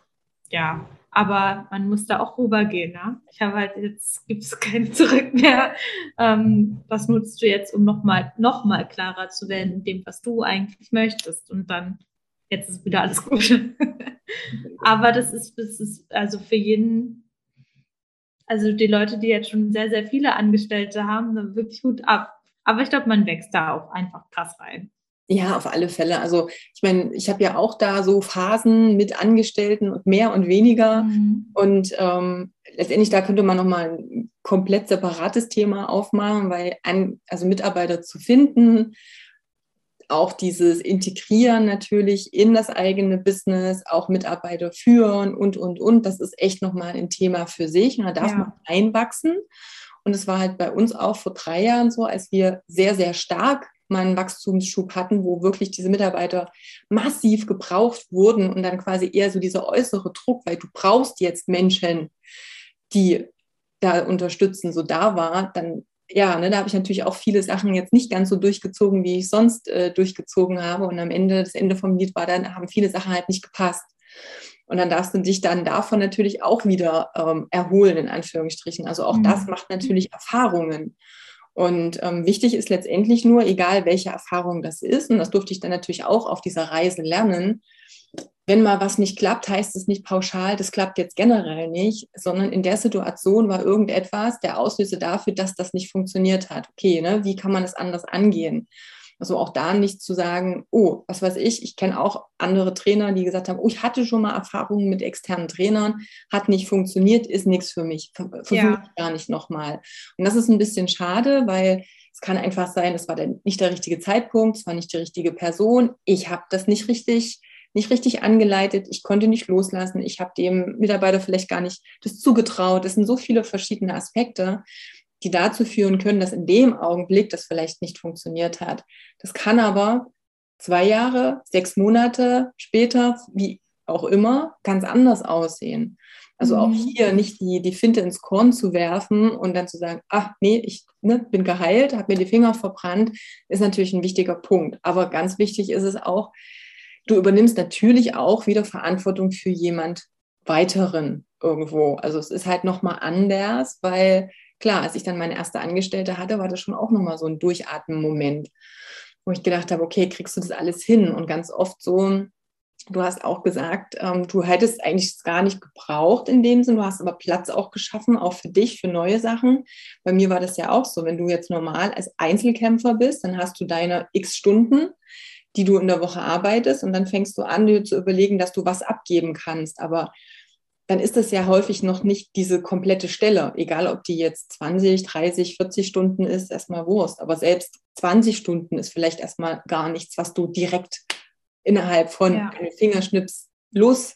ja, aber man muss da auch rübergehen. Ne? Ich habe halt jetzt gibt es kein Zurück mehr. Ähm, was nutzt du jetzt, um nochmal noch mal klarer zu werden in dem, was du eigentlich möchtest? Und dann jetzt ist wieder alles gut. aber das ist, das ist also für jeden also die Leute, die jetzt schon sehr, sehr viele Angestellte haben, wirklich gut ab. Aber ich glaube, man wächst da auch einfach krass rein. Ja, auf alle Fälle. Also ich meine, ich habe ja auch da so Phasen mit Angestellten und mehr und weniger. Mhm. Und ähm, letztendlich da könnte man nochmal ein komplett separates Thema aufmachen, weil an, also Mitarbeiter zu finden, auch dieses Integrieren natürlich in das eigene Business, auch Mitarbeiter führen und, und, und. Das ist echt nochmal ein Thema für sich und da darf ja. man einwachsen. Und es war halt bei uns auch vor drei Jahren so, als wir sehr, sehr stark mal einen Wachstumsschub hatten, wo wirklich diese Mitarbeiter massiv gebraucht wurden und dann quasi eher so dieser äußere Druck, weil du brauchst jetzt Menschen, die da unterstützen, so da war, dann ja, ne, da habe ich natürlich auch viele Sachen jetzt nicht ganz so durchgezogen, wie ich sonst äh, durchgezogen habe. Und am Ende, das Ende vom Lied war dann, haben viele Sachen halt nicht gepasst. Und dann darfst du dich dann davon natürlich auch wieder ähm, erholen, in Anführungsstrichen. Also auch mhm. das macht natürlich Erfahrungen. Und ähm, wichtig ist letztendlich nur, egal welche Erfahrung das ist, und das durfte ich dann natürlich auch auf dieser Reise lernen, wenn mal was nicht klappt, heißt es nicht pauschal, das klappt jetzt generell nicht, sondern in der Situation war irgendetwas der Auslöser dafür, dass das nicht funktioniert hat. Okay, ne? wie kann man das anders angehen? Also auch da nicht zu sagen, oh, was weiß ich, ich kenne auch andere Trainer, die gesagt haben, oh, ich hatte schon mal Erfahrungen mit externen Trainern, hat nicht funktioniert, ist nichts für mich, versuche ja. ich gar nicht nochmal. Und das ist ein bisschen schade, weil es kann einfach sein, es war der, nicht der richtige Zeitpunkt, es war nicht die richtige Person, ich habe das nicht richtig nicht richtig angeleitet, ich konnte nicht loslassen, ich habe dem Mitarbeiter vielleicht gar nicht das zugetraut. Es sind so viele verschiedene Aspekte, die dazu führen können, dass in dem Augenblick das vielleicht nicht funktioniert hat. Das kann aber zwei Jahre, sechs Monate später, wie auch immer, ganz anders aussehen. Also mhm. auch hier nicht die, die Finte ins Korn zu werfen und dann zu sagen, ach nee, ich ne, bin geheilt, habe mir die Finger verbrannt, ist natürlich ein wichtiger Punkt. Aber ganz wichtig ist es auch, du übernimmst natürlich auch wieder Verantwortung für jemand weiteren irgendwo. Also es ist halt nochmal anders, weil klar, als ich dann meine erste Angestellte hatte, war das schon auch nochmal so ein Durchatmen-Moment, wo ich gedacht habe, okay, kriegst du das alles hin? Und ganz oft so, du hast auch gesagt, ähm, du hättest eigentlich gar nicht gebraucht in dem Sinn, du hast aber Platz auch geschaffen, auch für dich, für neue Sachen. Bei mir war das ja auch so, wenn du jetzt normal als Einzelkämpfer bist, dann hast du deine x Stunden die du in der Woche arbeitest und dann fängst du an, dir zu überlegen, dass du was abgeben kannst. Aber dann ist das ja häufig noch nicht diese komplette Stelle, egal ob die jetzt 20, 30, 40 Stunden ist, erstmal Wurst. Aber selbst 20 Stunden ist vielleicht erstmal gar nichts, was du direkt innerhalb von ja. Fingerschnips losgeben,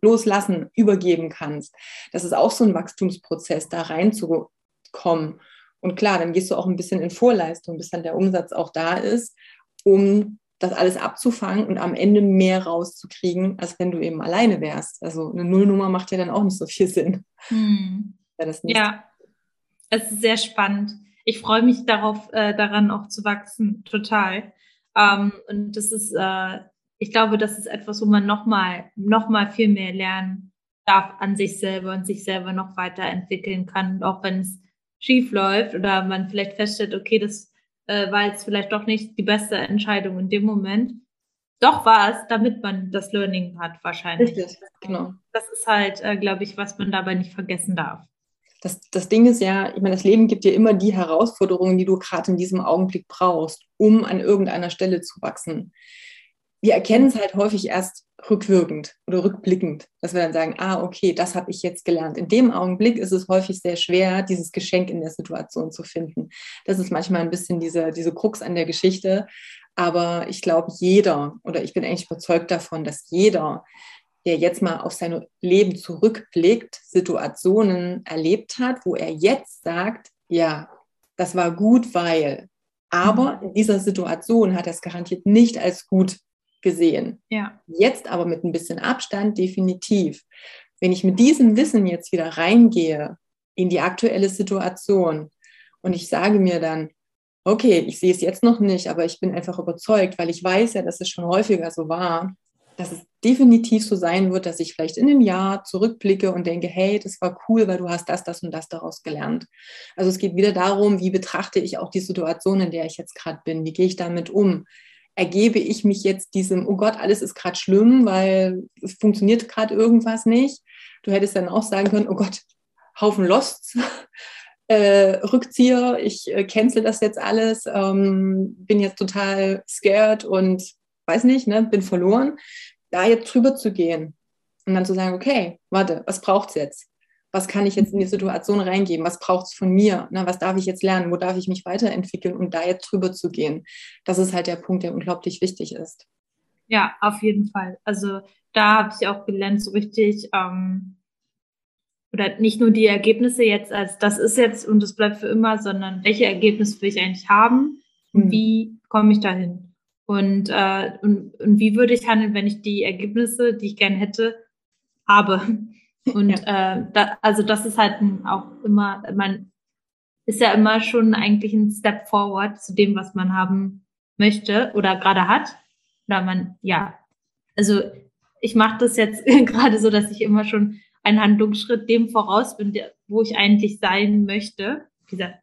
loslassen, übergeben kannst. Das ist auch so ein Wachstumsprozess, da reinzukommen. Und klar, dann gehst du auch ein bisschen in Vorleistung, bis dann der Umsatz auch da ist um das alles abzufangen und am Ende mehr rauszukriegen, als wenn du eben alleine wärst. Also eine Nullnummer macht ja dann auch nicht so viel Sinn. Hm. Ja, es ist sehr spannend. Ich freue mich darauf, äh, daran auch zu wachsen, total. Ähm, und das ist, äh, ich glaube, das ist etwas, wo man nochmal, noch mal viel mehr lernen darf an sich selber und sich selber noch weiterentwickeln kann. Auch wenn es schief läuft oder man vielleicht feststellt, okay, das äh, war jetzt vielleicht doch nicht die beste Entscheidung in dem Moment. Doch war es, damit man das Learning hat, wahrscheinlich. Richtig, genau. Das ist halt, äh, glaube ich, was man dabei nicht vergessen darf. Das, das Ding ist ja, ich meine, das Leben gibt dir immer die Herausforderungen, die du gerade in diesem Augenblick brauchst, um an irgendeiner Stelle zu wachsen. Wir erkennen es halt häufig erst rückwirkend oder rückblickend, dass wir dann sagen, ah, okay, das habe ich jetzt gelernt. In dem Augenblick ist es häufig sehr schwer, dieses Geschenk in der Situation zu finden. Das ist manchmal ein bisschen diese, diese Krux an der Geschichte. Aber ich glaube, jeder, oder ich bin eigentlich überzeugt davon, dass jeder, der jetzt mal auf sein Leben zurückblickt, Situationen erlebt hat, wo er jetzt sagt, ja, das war gut, weil. Aber in dieser Situation hat er es garantiert nicht als gut gesehen. Ja. Jetzt aber mit ein bisschen Abstand definitiv. Wenn ich mit diesem Wissen jetzt wieder reingehe in die aktuelle Situation und ich sage mir dann, okay, ich sehe es jetzt noch nicht, aber ich bin einfach überzeugt, weil ich weiß ja, dass es schon häufiger so war, dass es definitiv so sein wird, dass ich vielleicht in einem Jahr zurückblicke und denke, hey, das war cool, weil du hast das, das und das daraus gelernt. Also es geht wieder darum, wie betrachte ich auch die Situation, in der ich jetzt gerade bin, wie gehe ich damit um? Ergebe ich mich jetzt diesem, oh Gott, alles ist gerade schlimm, weil es funktioniert gerade irgendwas nicht. Du hättest dann auch sagen können, oh Gott, Haufen Lost, äh, Rückzieher, ich äh, cancel das jetzt alles, ähm, bin jetzt total scared und weiß nicht, ne, bin verloren. Da jetzt drüber zu gehen und dann zu sagen, okay, warte, was braucht es jetzt? Was kann ich jetzt in die Situation reingeben, was braucht es von mir, Na, was darf ich jetzt lernen, wo darf ich mich weiterentwickeln, um da jetzt drüber zu gehen. Das ist halt der Punkt, der unglaublich wichtig ist. Ja, auf jeden Fall. Also da habe ich auch gelernt, so richtig, ähm, oder nicht nur die Ergebnisse jetzt als das ist jetzt und das bleibt für immer, sondern welche Ergebnisse will ich eigentlich haben? Und mhm. wie komme ich dahin? Und, äh, und, und wie würde ich handeln, wenn ich die Ergebnisse, die ich gerne hätte, habe? Und ja. äh, da, also das ist halt auch immer, man ist ja immer schon eigentlich ein Step forward zu dem, was man haben möchte oder gerade hat. Oder man, ja, also ich mache das jetzt gerade so, dass ich immer schon einen Handlungsschritt dem voraus bin, der, wo ich eigentlich sein möchte. Wie gesagt,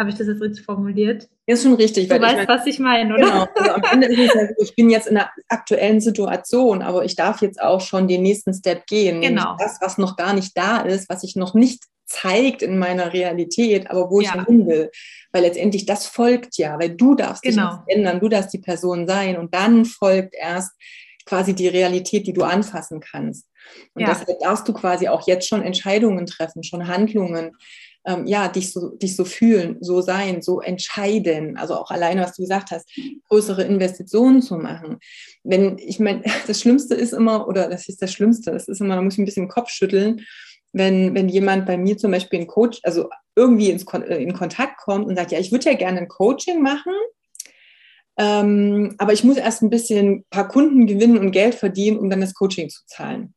habe ich das jetzt richtig formuliert? Ist schon richtig. Du weißt, ich mein, was ich meine, oder? Genau. Also am Ende ist es ja ich bin jetzt in einer aktuellen Situation, aber ich darf jetzt auch schon den nächsten Step gehen. Genau. Das, was noch gar nicht da ist, was ich noch nicht zeigt in meiner Realität, aber wo ja. ich hin will. Weil letztendlich das folgt ja, weil du darfst genau. dich ändern, du darfst die Person sein und dann folgt erst quasi die Realität, die du anfassen kannst. Und ja. deshalb darfst du quasi auch jetzt schon Entscheidungen treffen, schon Handlungen, ähm, ja, dich so, dich so fühlen, so sein, so entscheiden. Also auch alleine, was du gesagt hast, größere Investitionen zu machen. Wenn, ich meine, das Schlimmste ist immer, oder das ist das Schlimmste, das ist immer, da muss ich ein bisschen den Kopf schütteln, wenn, wenn jemand bei mir zum Beispiel ein Coach, also irgendwie ins, äh, in Kontakt kommt und sagt, ja, ich würde ja gerne ein Coaching machen, ähm, aber ich muss erst ein bisschen ein paar Kunden gewinnen und Geld verdienen, um dann das Coaching zu zahlen.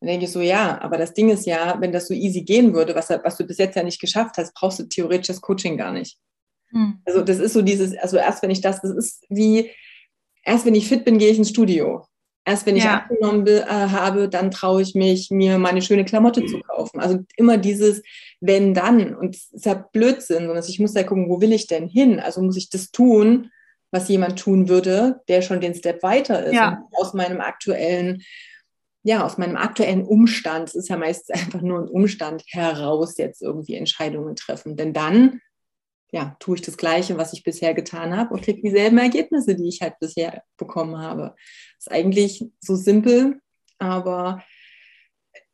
Dann denke ich so, ja, aber das Ding ist ja, wenn das so easy gehen würde, was, was du bis jetzt ja nicht geschafft hast, brauchst du theoretisch das Coaching gar nicht. Hm. Also das ist so dieses, also erst wenn ich das, das ist wie, erst wenn ich fit bin, gehe ich ins Studio. Erst wenn ich ja. abgenommen äh, habe, dann traue ich mich, mir meine schöne Klamotte zu kaufen. Also immer dieses wenn dann. Und es ist ja Blödsinn, sondern ich muss ja gucken, wo will ich denn hin? Also muss ich das tun, was jemand tun würde, der schon den Step weiter ist. Ja. aus meinem aktuellen, ja, aus meinem aktuellen Umstand, es ist ja meist einfach nur ein Umstand heraus jetzt irgendwie Entscheidungen treffen. Denn dann ja, tue ich das Gleiche, was ich bisher getan habe und kriege dieselben Ergebnisse, die ich halt bisher bekommen habe. Ist eigentlich so simpel, aber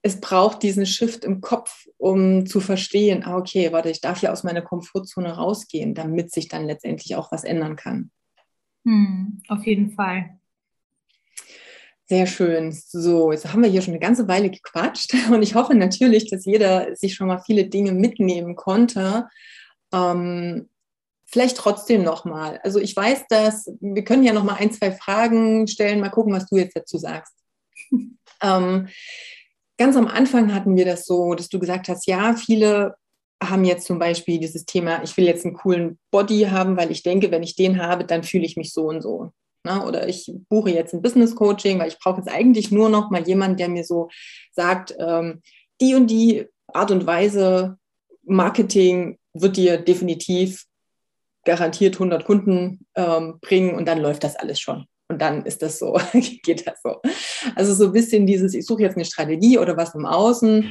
es braucht diesen Shift im Kopf, um zu verstehen, ah, okay, warte, ich darf ja aus meiner Komfortzone rausgehen, damit sich dann letztendlich auch was ändern kann. Hm, auf jeden Fall. Sehr schön. So, jetzt haben wir hier schon eine ganze Weile gequatscht und ich hoffe natürlich, dass jeder sich schon mal viele Dinge mitnehmen konnte ähm, vielleicht trotzdem nochmal. Also ich weiß, dass wir können ja noch mal ein, zwei Fragen stellen, mal gucken, was du jetzt dazu sagst. ähm, ganz am Anfang hatten wir das so, dass du gesagt hast, ja, viele haben jetzt zum Beispiel dieses Thema, ich will jetzt einen coolen Body haben, weil ich denke, wenn ich den habe, dann fühle ich mich so und so. Ne? oder ich buche jetzt ein Business Coaching, weil ich brauche jetzt eigentlich nur noch mal jemanden, der mir so sagt, ähm, die und die Art und Weise Marketing wird dir definitiv garantiert 100 Kunden ähm, bringen und dann läuft das alles schon. Und dann ist das so, geht das so. Also so ein bisschen dieses, ich suche jetzt eine Strategie oder was im Außen.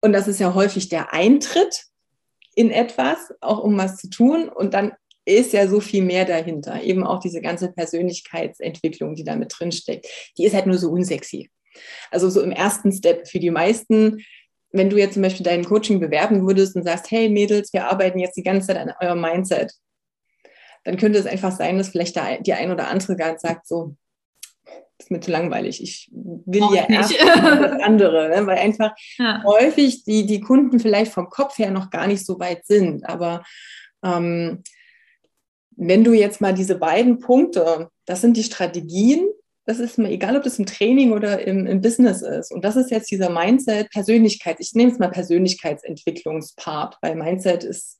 Und das ist ja häufig der Eintritt in etwas, auch um was zu tun. Und dann ist ja so viel mehr dahinter. Eben auch diese ganze Persönlichkeitsentwicklung, die da mit drin steckt. Die ist halt nur so unsexy. Also so im ersten Step für die meisten wenn du jetzt zum Beispiel dein Coaching bewerben würdest und sagst, hey Mädels, wir arbeiten jetzt die ganze Zeit an eurem Mindset, dann könnte es einfach sein, dass vielleicht der, die ein oder andere gar sagt, so, das ist mir zu langweilig. Ich will Auch ja nicht. erst das andere, ne? weil einfach ja. häufig die, die Kunden vielleicht vom Kopf her noch gar nicht so weit sind. Aber ähm, wenn du jetzt mal diese beiden Punkte, das sind die Strategien, das ist mir egal, ob das im Training oder im, im Business ist. Und das ist jetzt dieser Mindset, Persönlichkeit. Ich nehme es mal Persönlichkeitsentwicklungspart, weil Mindset ist,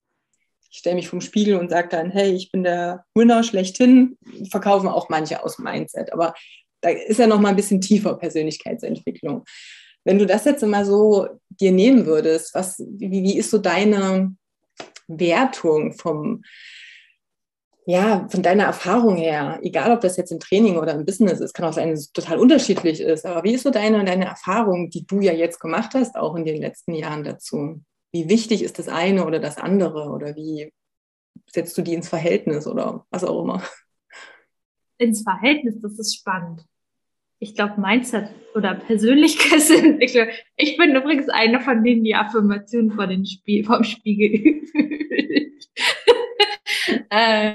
ich stelle mich vom Spiegel und sage dann, hey, ich bin der Winner schlechthin. Verkaufen auch manche aus Mindset. Aber da ist ja noch mal ein bisschen tiefer Persönlichkeitsentwicklung. Wenn du das jetzt mal so dir nehmen würdest, was, wie, wie ist so deine Wertung vom, ja, von deiner Erfahrung her, egal ob das jetzt im Training oder im Business ist, kann auch sein, dass es total unterschiedlich ist. Aber wie ist so deine, deine Erfahrung, die du ja jetzt gemacht hast, auch in den letzten Jahren dazu? Wie wichtig ist das eine oder das andere? Oder wie setzt du die ins Verhältnis oder was auch immer? Ins Verhältnis, das ist spannend. Ich glaube, Mindset oder Persönlichkeitsentwicklung. Ich bin übrigens eine von denen, die Affirmationen vor den vom Spiegel äh,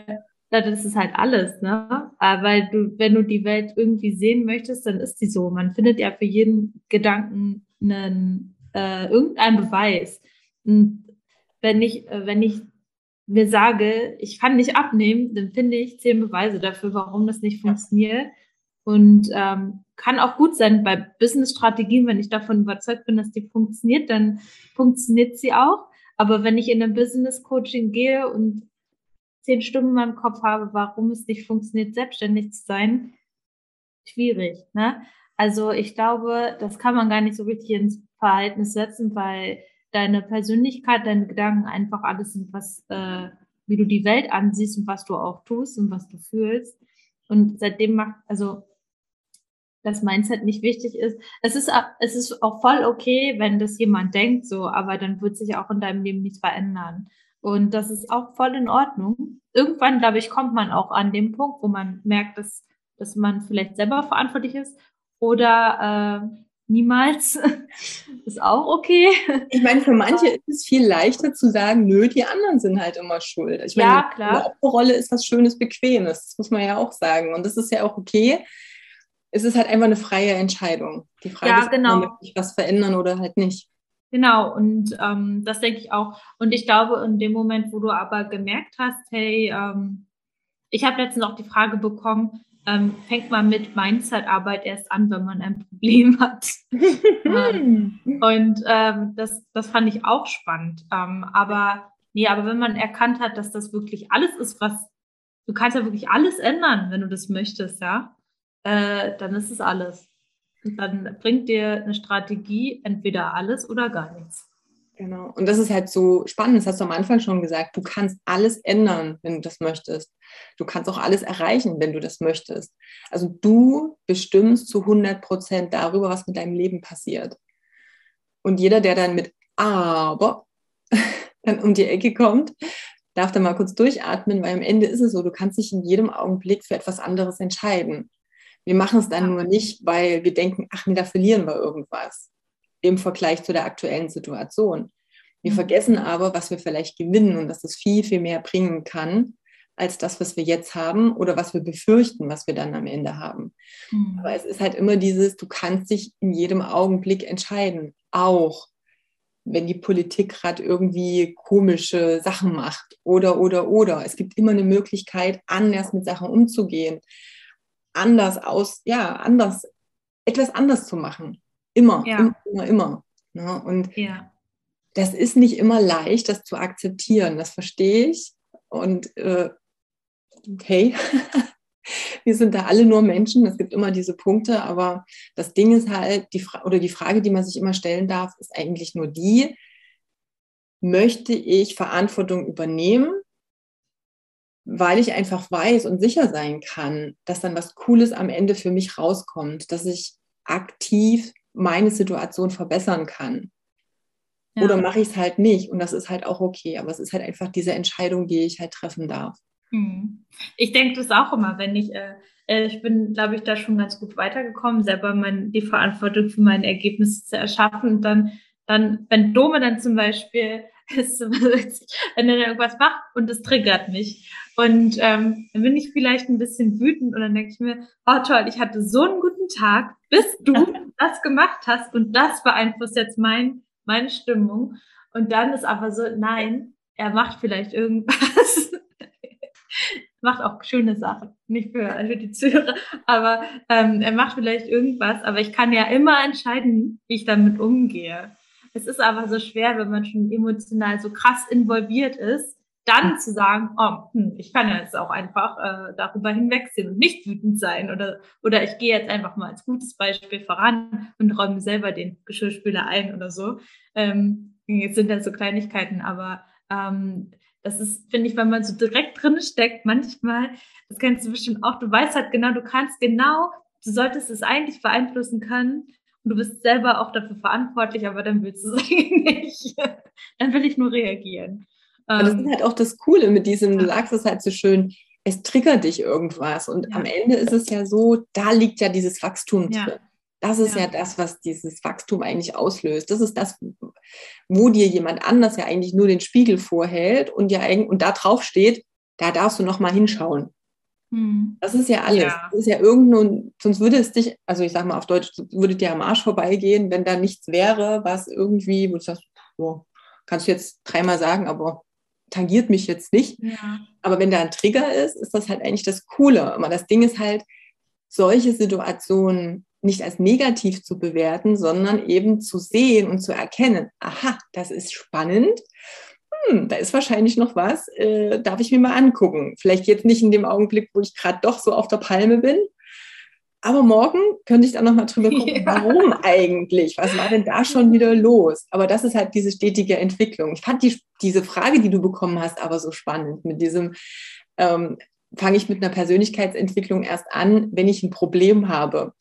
das ist halt alles, ne? Äh, weil du, wenn du die Welt irgendwie sehen möchtest, dann ist die so. Man findet ja für jeden Gedanken einen, äh, irgendeinen Beweis. Und wenn ich, äh, wenn ich mir sage, ich kann nicht abnehmen, dann finde ich zehn Beweise dafür, warum das nicht funktioniert. Und ähm, kann auch gut sein bei Business-Strategien, wenn ich davon überzeugt bin, dass die funktioniert, dann funktioniert sie auch. Aber wenn ich in ein Business-Coaching gehe und zehn Stimmen in meinem Kopf habe, warum es nicht funktioniert, selbstständig zu sein, schwierig. Ne? Also ich glaube, das kann man gar nicht so richtig ins Verhältnis setzen, weil deine Persönlichkeit, deine Gedanken einfach alles sind, was, äh, wie du die Welt ansiehst und was du auch tust und was du fühlst. Und seitdem macht, also das Mindset nicht wichtig ist. Es ist, es ist auch voll okay, wenn das jemand denkt so, aber dann wird sich auch in deinem Leben nichts verändern. Und das ist auch voll in Ordnung. Irgendwann, glaube ich, kommt man auch an den Punkt, wo man merkt, dass, dass man vielleicht selber verantwortlich ist oder äh, niemals. ist auch okay. Ich meine, für manche ist es viel leichter zu sagen, nö, die anderen sind halt immer schuld. Ich meine, ja, klar. eine Opferrolle ist was Schönes, Bequemes. Das muss man ja auch sagen. Und das ist ja auch okay. Es ist halt einfach eine freie Entscheidung. Die Frage ja, ist, genau. ob man was verändern oder halt nicht. Genau, und ähm, das denke ich auch. Und ich glaube, in dem Moment, wo du aber gemerkt hast, hey, ähm, ich habe letztens auch die Frage bekommen, ähm, fängt man mit Mindset-Arbeit erst an, wenn man ein Problem hat. ähm, und ähm, das, das fand ich auch spannend. Ähm, aber nee, aber wenn man erkannt hat, dass das wirklich alles ist, was du kannst ja wirklich alles ändern, wenn du das möchtest, ja, äh, dann ist es alles. Dann bringt dir eine Strategie entweder alles oder gar nichts. Genau. Und das ist halt so spannend, das hast du am Anfang schon gesagt. Du kannst alles ändern, wenn du das möchtest. Du kannst auch alles erreichen, wenn du das möchtest. Also du bestimmst zu 100 Prozent darüber, was mit deinem Leben passiert. Und jeder, der dann mit aber dann um die Ecke kommt, darf dann mal kurz durchatmen, weil am Ende ist es so, du kannst dich in jedem Augenblick für etwas anderes entscheiden. Wir machen es dann nur nicht, weil wir denken, ach nee, da verlieren wir irgendwas im Vergleich zu der aktuellen Situation. Wir mhm. vergessen aber, was wir vielleicht gewinnen und dass es viel, viel mehr bringen kann, als das, was wir jetzt haben oder was wir befürchten, was wir dann am Ende haben. Mhm. Aber es ist halt immer dieses, du kannst dich in jedem Augenblick entscheiden, auch wenn die Politik gerade irgendwie komische Sachen macht oder, oder, oder. Es gibt immer eine Möglichkeit, anders mit Sachen umzugehen, anders aus, ja, anders, etwas anders zu machen. Immer, ja. immer, immer, immer. Ne? Und ja. das ist nicht immer leicht, das zu akzeptieren. Das verstehe ich. Und äh, okay, wir sind da alle nur Menschen. Es gibt immer diese Punkte. Aber das Ding ist halt, die Fra oder die Frage, die man sich immer stellen darf, ist eigentlich nur die, möchte ich Verantwortung übernehmen weil ich einfach weiß und sicher sein kann, dass dann was Cooles am Ende für mich rauskommt, dass ich aktiv meine Situation verbessern kann. Ja. Oder mache ich es halt nicht und das ist halt auch okay, aber es ist halt einfach diese Entscheidung, die ich halt treffen darf. Hm. Ich denke das auch immer, wenn ich, äh, äh, ich bin, glaube ich, da schon ganz gut weitergekommen, selber mein, die Verantwortung für meine Ergebnisse zu erschaffen und dann, dann, wenn Dome dann zum Beispiel ist wenn er irgendwas macht und es triggert mich. Und ähm, dann bin ich vielleicht ein bisschen wütend und dann denke ich mir, oh toll, ich hatte so einen guten Tag, bis du das gemacht hast und das beeinflusst jetzt mein, meine Stimmung. Und dann ist aber so, nein, er macht vielleicht irgendwas. macht auch schöne Sachen, nicht für, für die Zuhörer, aber ähm, er macht vielleicht irgendwas, aber ich kann ja immer entscheiden, wie ich damit umgehe. Es ist aber so schwer, wenn man schon emotional so krass involviert ist, dann zu sagen, oh, hm, ich kann ja jetzt auch einfach äh, darüber hinwegsehen und nicht wütend sein oder oder ich gehe jetzt einfach mal als gutes Beispiel voran und räume selber den Geschirrspüler ein oder so. Ähm, jetzt sind das so Kleinigkeiten, aber ähm, das ist, finde ich, wenn man so direkt drin steckt, manchmal, das kennst du bestimmt auch, du weißt halt genau, du kannst genau, du solltest es eigentlich beeinflussen können, du bist selber auch dafür verantwortlich, aber dann willst du es eigentlich nicht. dann will ich nur reagieren. Aber das ist ähm, halt auch das Coole mit diesem, du sagst es halt so schön, es triggert dich irgendwas. Und ja. am Ende ist es ja so, da liegt ja dieses Wachstum ja. drin. Das ist ja. ja. das, was dieses Wachstum eigentlich auslöst. Das ist das, wo dir jemand anders ja eigentlich nur den Spiegel vorhält und ja und da drauf steht, da darfst du noch mal hinschauen. Hm. Das ist ja alles. Ja. Das ist ja irgendein, sonst würde es dich, also ich sage mal auf Deutsch, würde dir am Arsch vorbeigehen, wenn da nichts wäre, was irgendwie, wo du sagst, boah, kannst du jetzt dreimal sagen, aber tangiert mich jetzt nicht. Ja. Aber wenn da ein Trigger ist, ist das halt eigentlich das Coole. Aber das Ding ist halt, solche Situationen nicht als negativ zu bewerten, sondern eben zu sehen und zu erkennen, aha, das ist spannend. Hm, da ist wahrscheinlich noch was, äh, darf ich mir mal angucken. Vielleicht jetzt nicht in dem Augenblick, wo ich gerade doch so auf der Palme bin, aber morgen könnte ich dann nochmal drüber gucken, ja. warum eigentlich? Was war denn da schon wieder los? Aber das ist halt diese stetige Entwicklung. Ich fand die, diese Frage, die du bekommen hast, aber so spannend mit diesem, ähm, fange ich mit einer Persönlichkeitsentwicklung erst an, wenn ich ein Problem habe.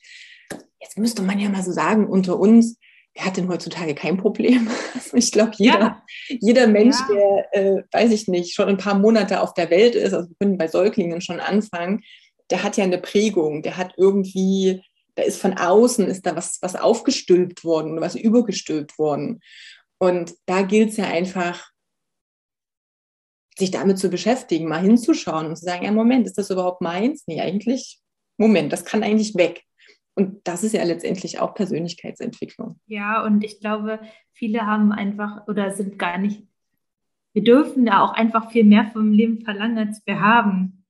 Jetzt müsste man ja mal so sagen, unter uns, wer hat denn heutzutage kein Problem? Also ich glaube, jeder, ja. jeder Mensch, ja. der, äh, weiß ich nicht, schon ein paar Monate auf der Welt ist, also wir können bei Säuglingen schon anfangen, der hat ja eine Prägung, der hat irgendwie, da ist von außen, ist da was, was aufgestülpt worden, was übergestülpt worden. Und da gilt es ja einfach, sich damit zu beschäftigen, mal hinzuschauen und zu sagen, ja, Moment, ist das überhaupt meins? Nee, eigentlich, Moment, das kann eigentlich weg. Und das ist ja letztendlich auch Persönlichkeitsentwicklung. Ja, und ich glaube, viele haben einfach oder sind gar nicht, wir dürfen ja auch einfach viel mehr vom Leben verlangen, als wir haben.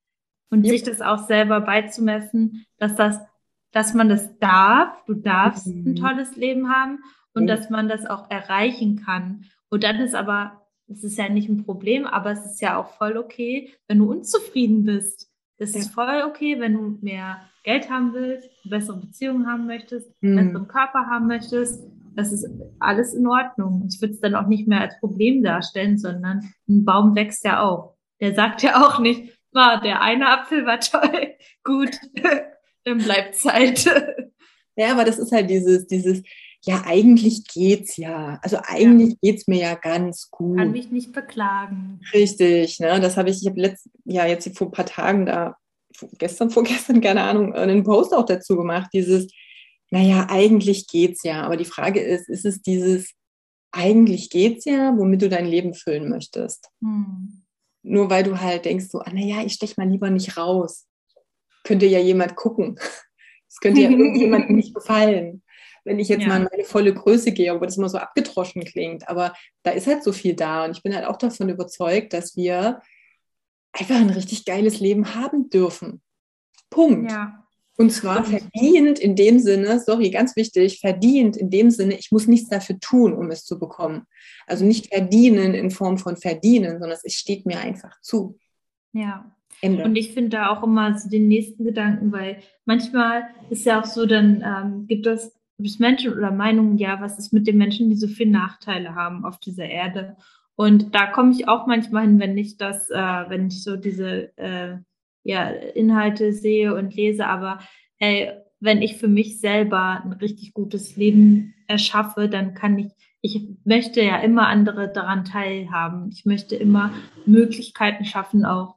Und ja. sich das auch selber beizumessen, dass das, dass man das darf, du darfst mhm. ein tolles Leben haben und ja. dass man das auch erreichen kann. Und dann ist aber, es ist ja nicht ein Problem, aber es ist ja auch voll okay, wenn du unzufrieden bist. Es ja. ist voll okay, wenn du mehr Geld haben willst, bessere Beziehung haben möchtest, mhm. besseren Körper haben möchtest. Das ist alles in Ordnung. Ich würde es dann auch nicht mehr als Problem darstellen, sondern ein Baum wächst ja auch. Der sagt ja auch nicht, ah, der eine Apfel war toll, gut, dann bleibt Zeit. Ja, aber das ist halt dieses, dieses, ja, eigentlich geht's ja. Also eigentlich ja. geht's mir ja ganz gut. Kann mich nicht beklagen. Richtig, ne? Das habe ich, ich habe letzt, ja, jetzt vor ein paar Tagen da, gestern, vorgestern, keine Ahnung, einen Post auch dazu gemacht, dieses, naja, eigentlich geht's ja. Aber die Frage ist, ist es dieses, eigentlich geht's ja, womit du dein Leben füllen möchtest? Hm. Nur weil du halt denkst, so, ah, naja, ich stech mal lieber nicht raus. Könnte ja jemand gucken. Es könnte ja irgendjemandem nicht gefallen wenn ich jetzt ja. mal in meine volle Größe gehe, obwohl das immer so abgedroschen klingt. Aber da ist halt so viel da. Und ich bin halt auch davon überzeugt, dass wir einfach ein richtig geiles Leben haben dürfen. Punkt. Ja. Und zwar verdient in dem Sinne, sorry, ganz wichtig, verdient in dem Sinne, ich muss nichts dafür tun, um es zu bekommen. Also nicht verdienen in Form von verdienen, sondern es steht mir einfach zu. Ja. Ende. Und ich finde da auch immer so den nächsten Gedanken, weil manchmal ist ja auch so, dann ähm, gibt es es Menschen oder Meinungen, ja, was ist mit den Menschen, die so viele Nachteile haben auf dieser Erde? Und da komme ich auch manchmal hin, wenn ich das, äh, wenn ich so diese äh, ja, Inhalte sehe und lese, aber hey, wenn ich für mich selber ein richtig gutes Leben erschaffe, dann kann ich, ich möchte ja immer andere daran teilhaben. Ich möchte immer Möglichkeiten schaffen, auch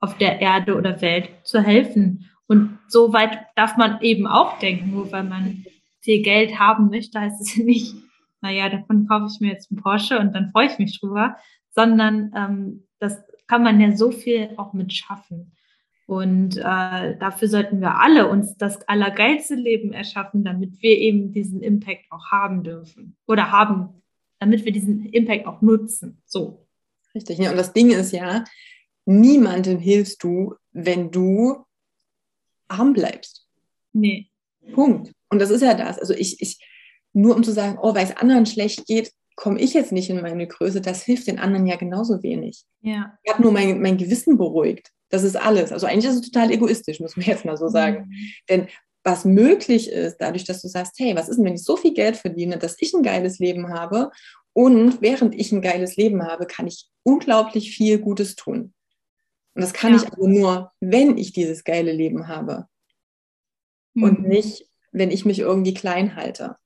auf der Erde oder Welt zu helfen. Und so weit darf man eben auch denken, nur weil man viel Geld haben möchte, heißt es nicht, naja, davon kaufe ich mir jetzt einen Porsche und dann freue ich mich drüber, sondern ähm, das kann man ja so viel auch mit schaffen. Und äh, dafür sollten wir alle uns das allergeilste Leben erschaffen, damit wir eben diesen Impact auch haben dürfen oder haben, damit wir diesen Impact auch nutzen. So. Richtig. Ja, und das Ding ist ja, niemandem hilfst du, wenn du arm bleibst. Nee. Punkt. Und das ist ja das. Also ich, ich, nur um zu sagen, oh, weil es anderen schlecht geht, komme ich jetzt nicht in meine Größe, das hilft den anderen ja genauso wenig. Ja. Ich habe nur mein, mein Gewissen beruhigt. Das ist alles. Also eigentlich ist es total egoistisch, muss man jetzt mal so sagen. Mhm. Denn was möglich ist, dadurch, dass du sagst, hey, was ist denn, wenn ich so viel Geld verdiene, dass ich ein geiles Leben habe und während ich ein geiles Leben habe, kann ich unglaublich viel Gutes tun. Und das kann ja. ich aber nur, wenn ich dieses geile Leben habe. Mhm. Und nicht, wenn ich mich irgendwie klein halte.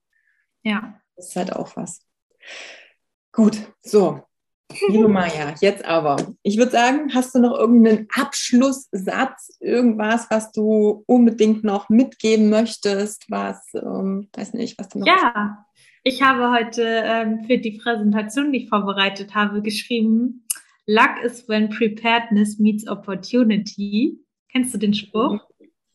Ja. Das ist halt auch was. Gut, so. Liebe Maja, jetzt aber. Ich würde sagen, hast du noch irgendeinen Abschlusssatz, irgendwas, was du unbedingt noch mitgeben möchtest, was, ähm, weiß nicht, was du noch. Ja, ich habe heute ähm, für die Präsentation, die ich vorbereitet habe, geschrieben: Luck is when preparedness meets opportunity. Kennst du den Spruch?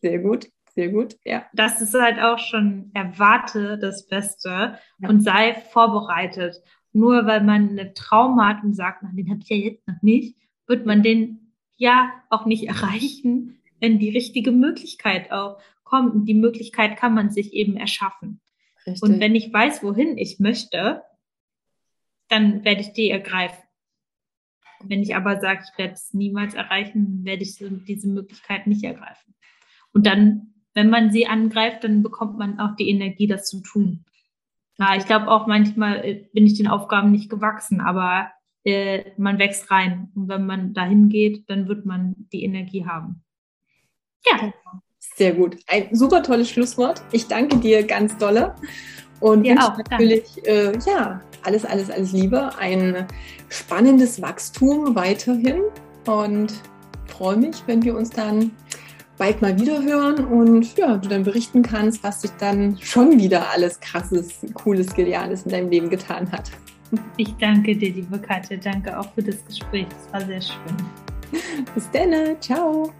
Sehr gut. Sehr gut, ja. Das ist halt auch schon, erwarte das Beste ja. und sei vorbereitet. Nur weil man einen Traum hat und sagt, na, den habe ich ja jetzt noch nicht, wird man den ja auch nicht erreichen, wenn die richtige Möglichkeit auch kommt. Und die Möglichkeit kann man sich eben erschaffen. Richtig. Und wenn ich weiß, wohin ich möchte, dann werde ich die ergreifen. Wenn ich aber sage, ich werde es niemals erreichen, werde ich diese Möglichkeit nicht ergreifen. Und dann, wenn man sie angreift, dann bekommt man auch die Energie, das zu tun. Ja, ich glaube auch manchmal äh, bin ich den Aufgaben nicht gewachsen, aber äh, man wächst rein. Und wenn man dahin geht, dann wird man die Energie haben. Ja. Sehr gut. Ein super tolles Schlusswort. Ich danke dir ganz dolle und wünsche auch, natürlich äh, ja alles, alles, alles Liebe, ein spannendes Wachstum weiterhin und freue mich, wenn wir uns dann bald mal wieder hören und ja, du dann berichten kannst, was sich dann schon wieder alles krasses, cooles, geniales in deinem Leben getan hat. Ich danke dir, liebe Katja. Danke auch für das Gespräch. Es war sehr schön. Bis dann. Ciao.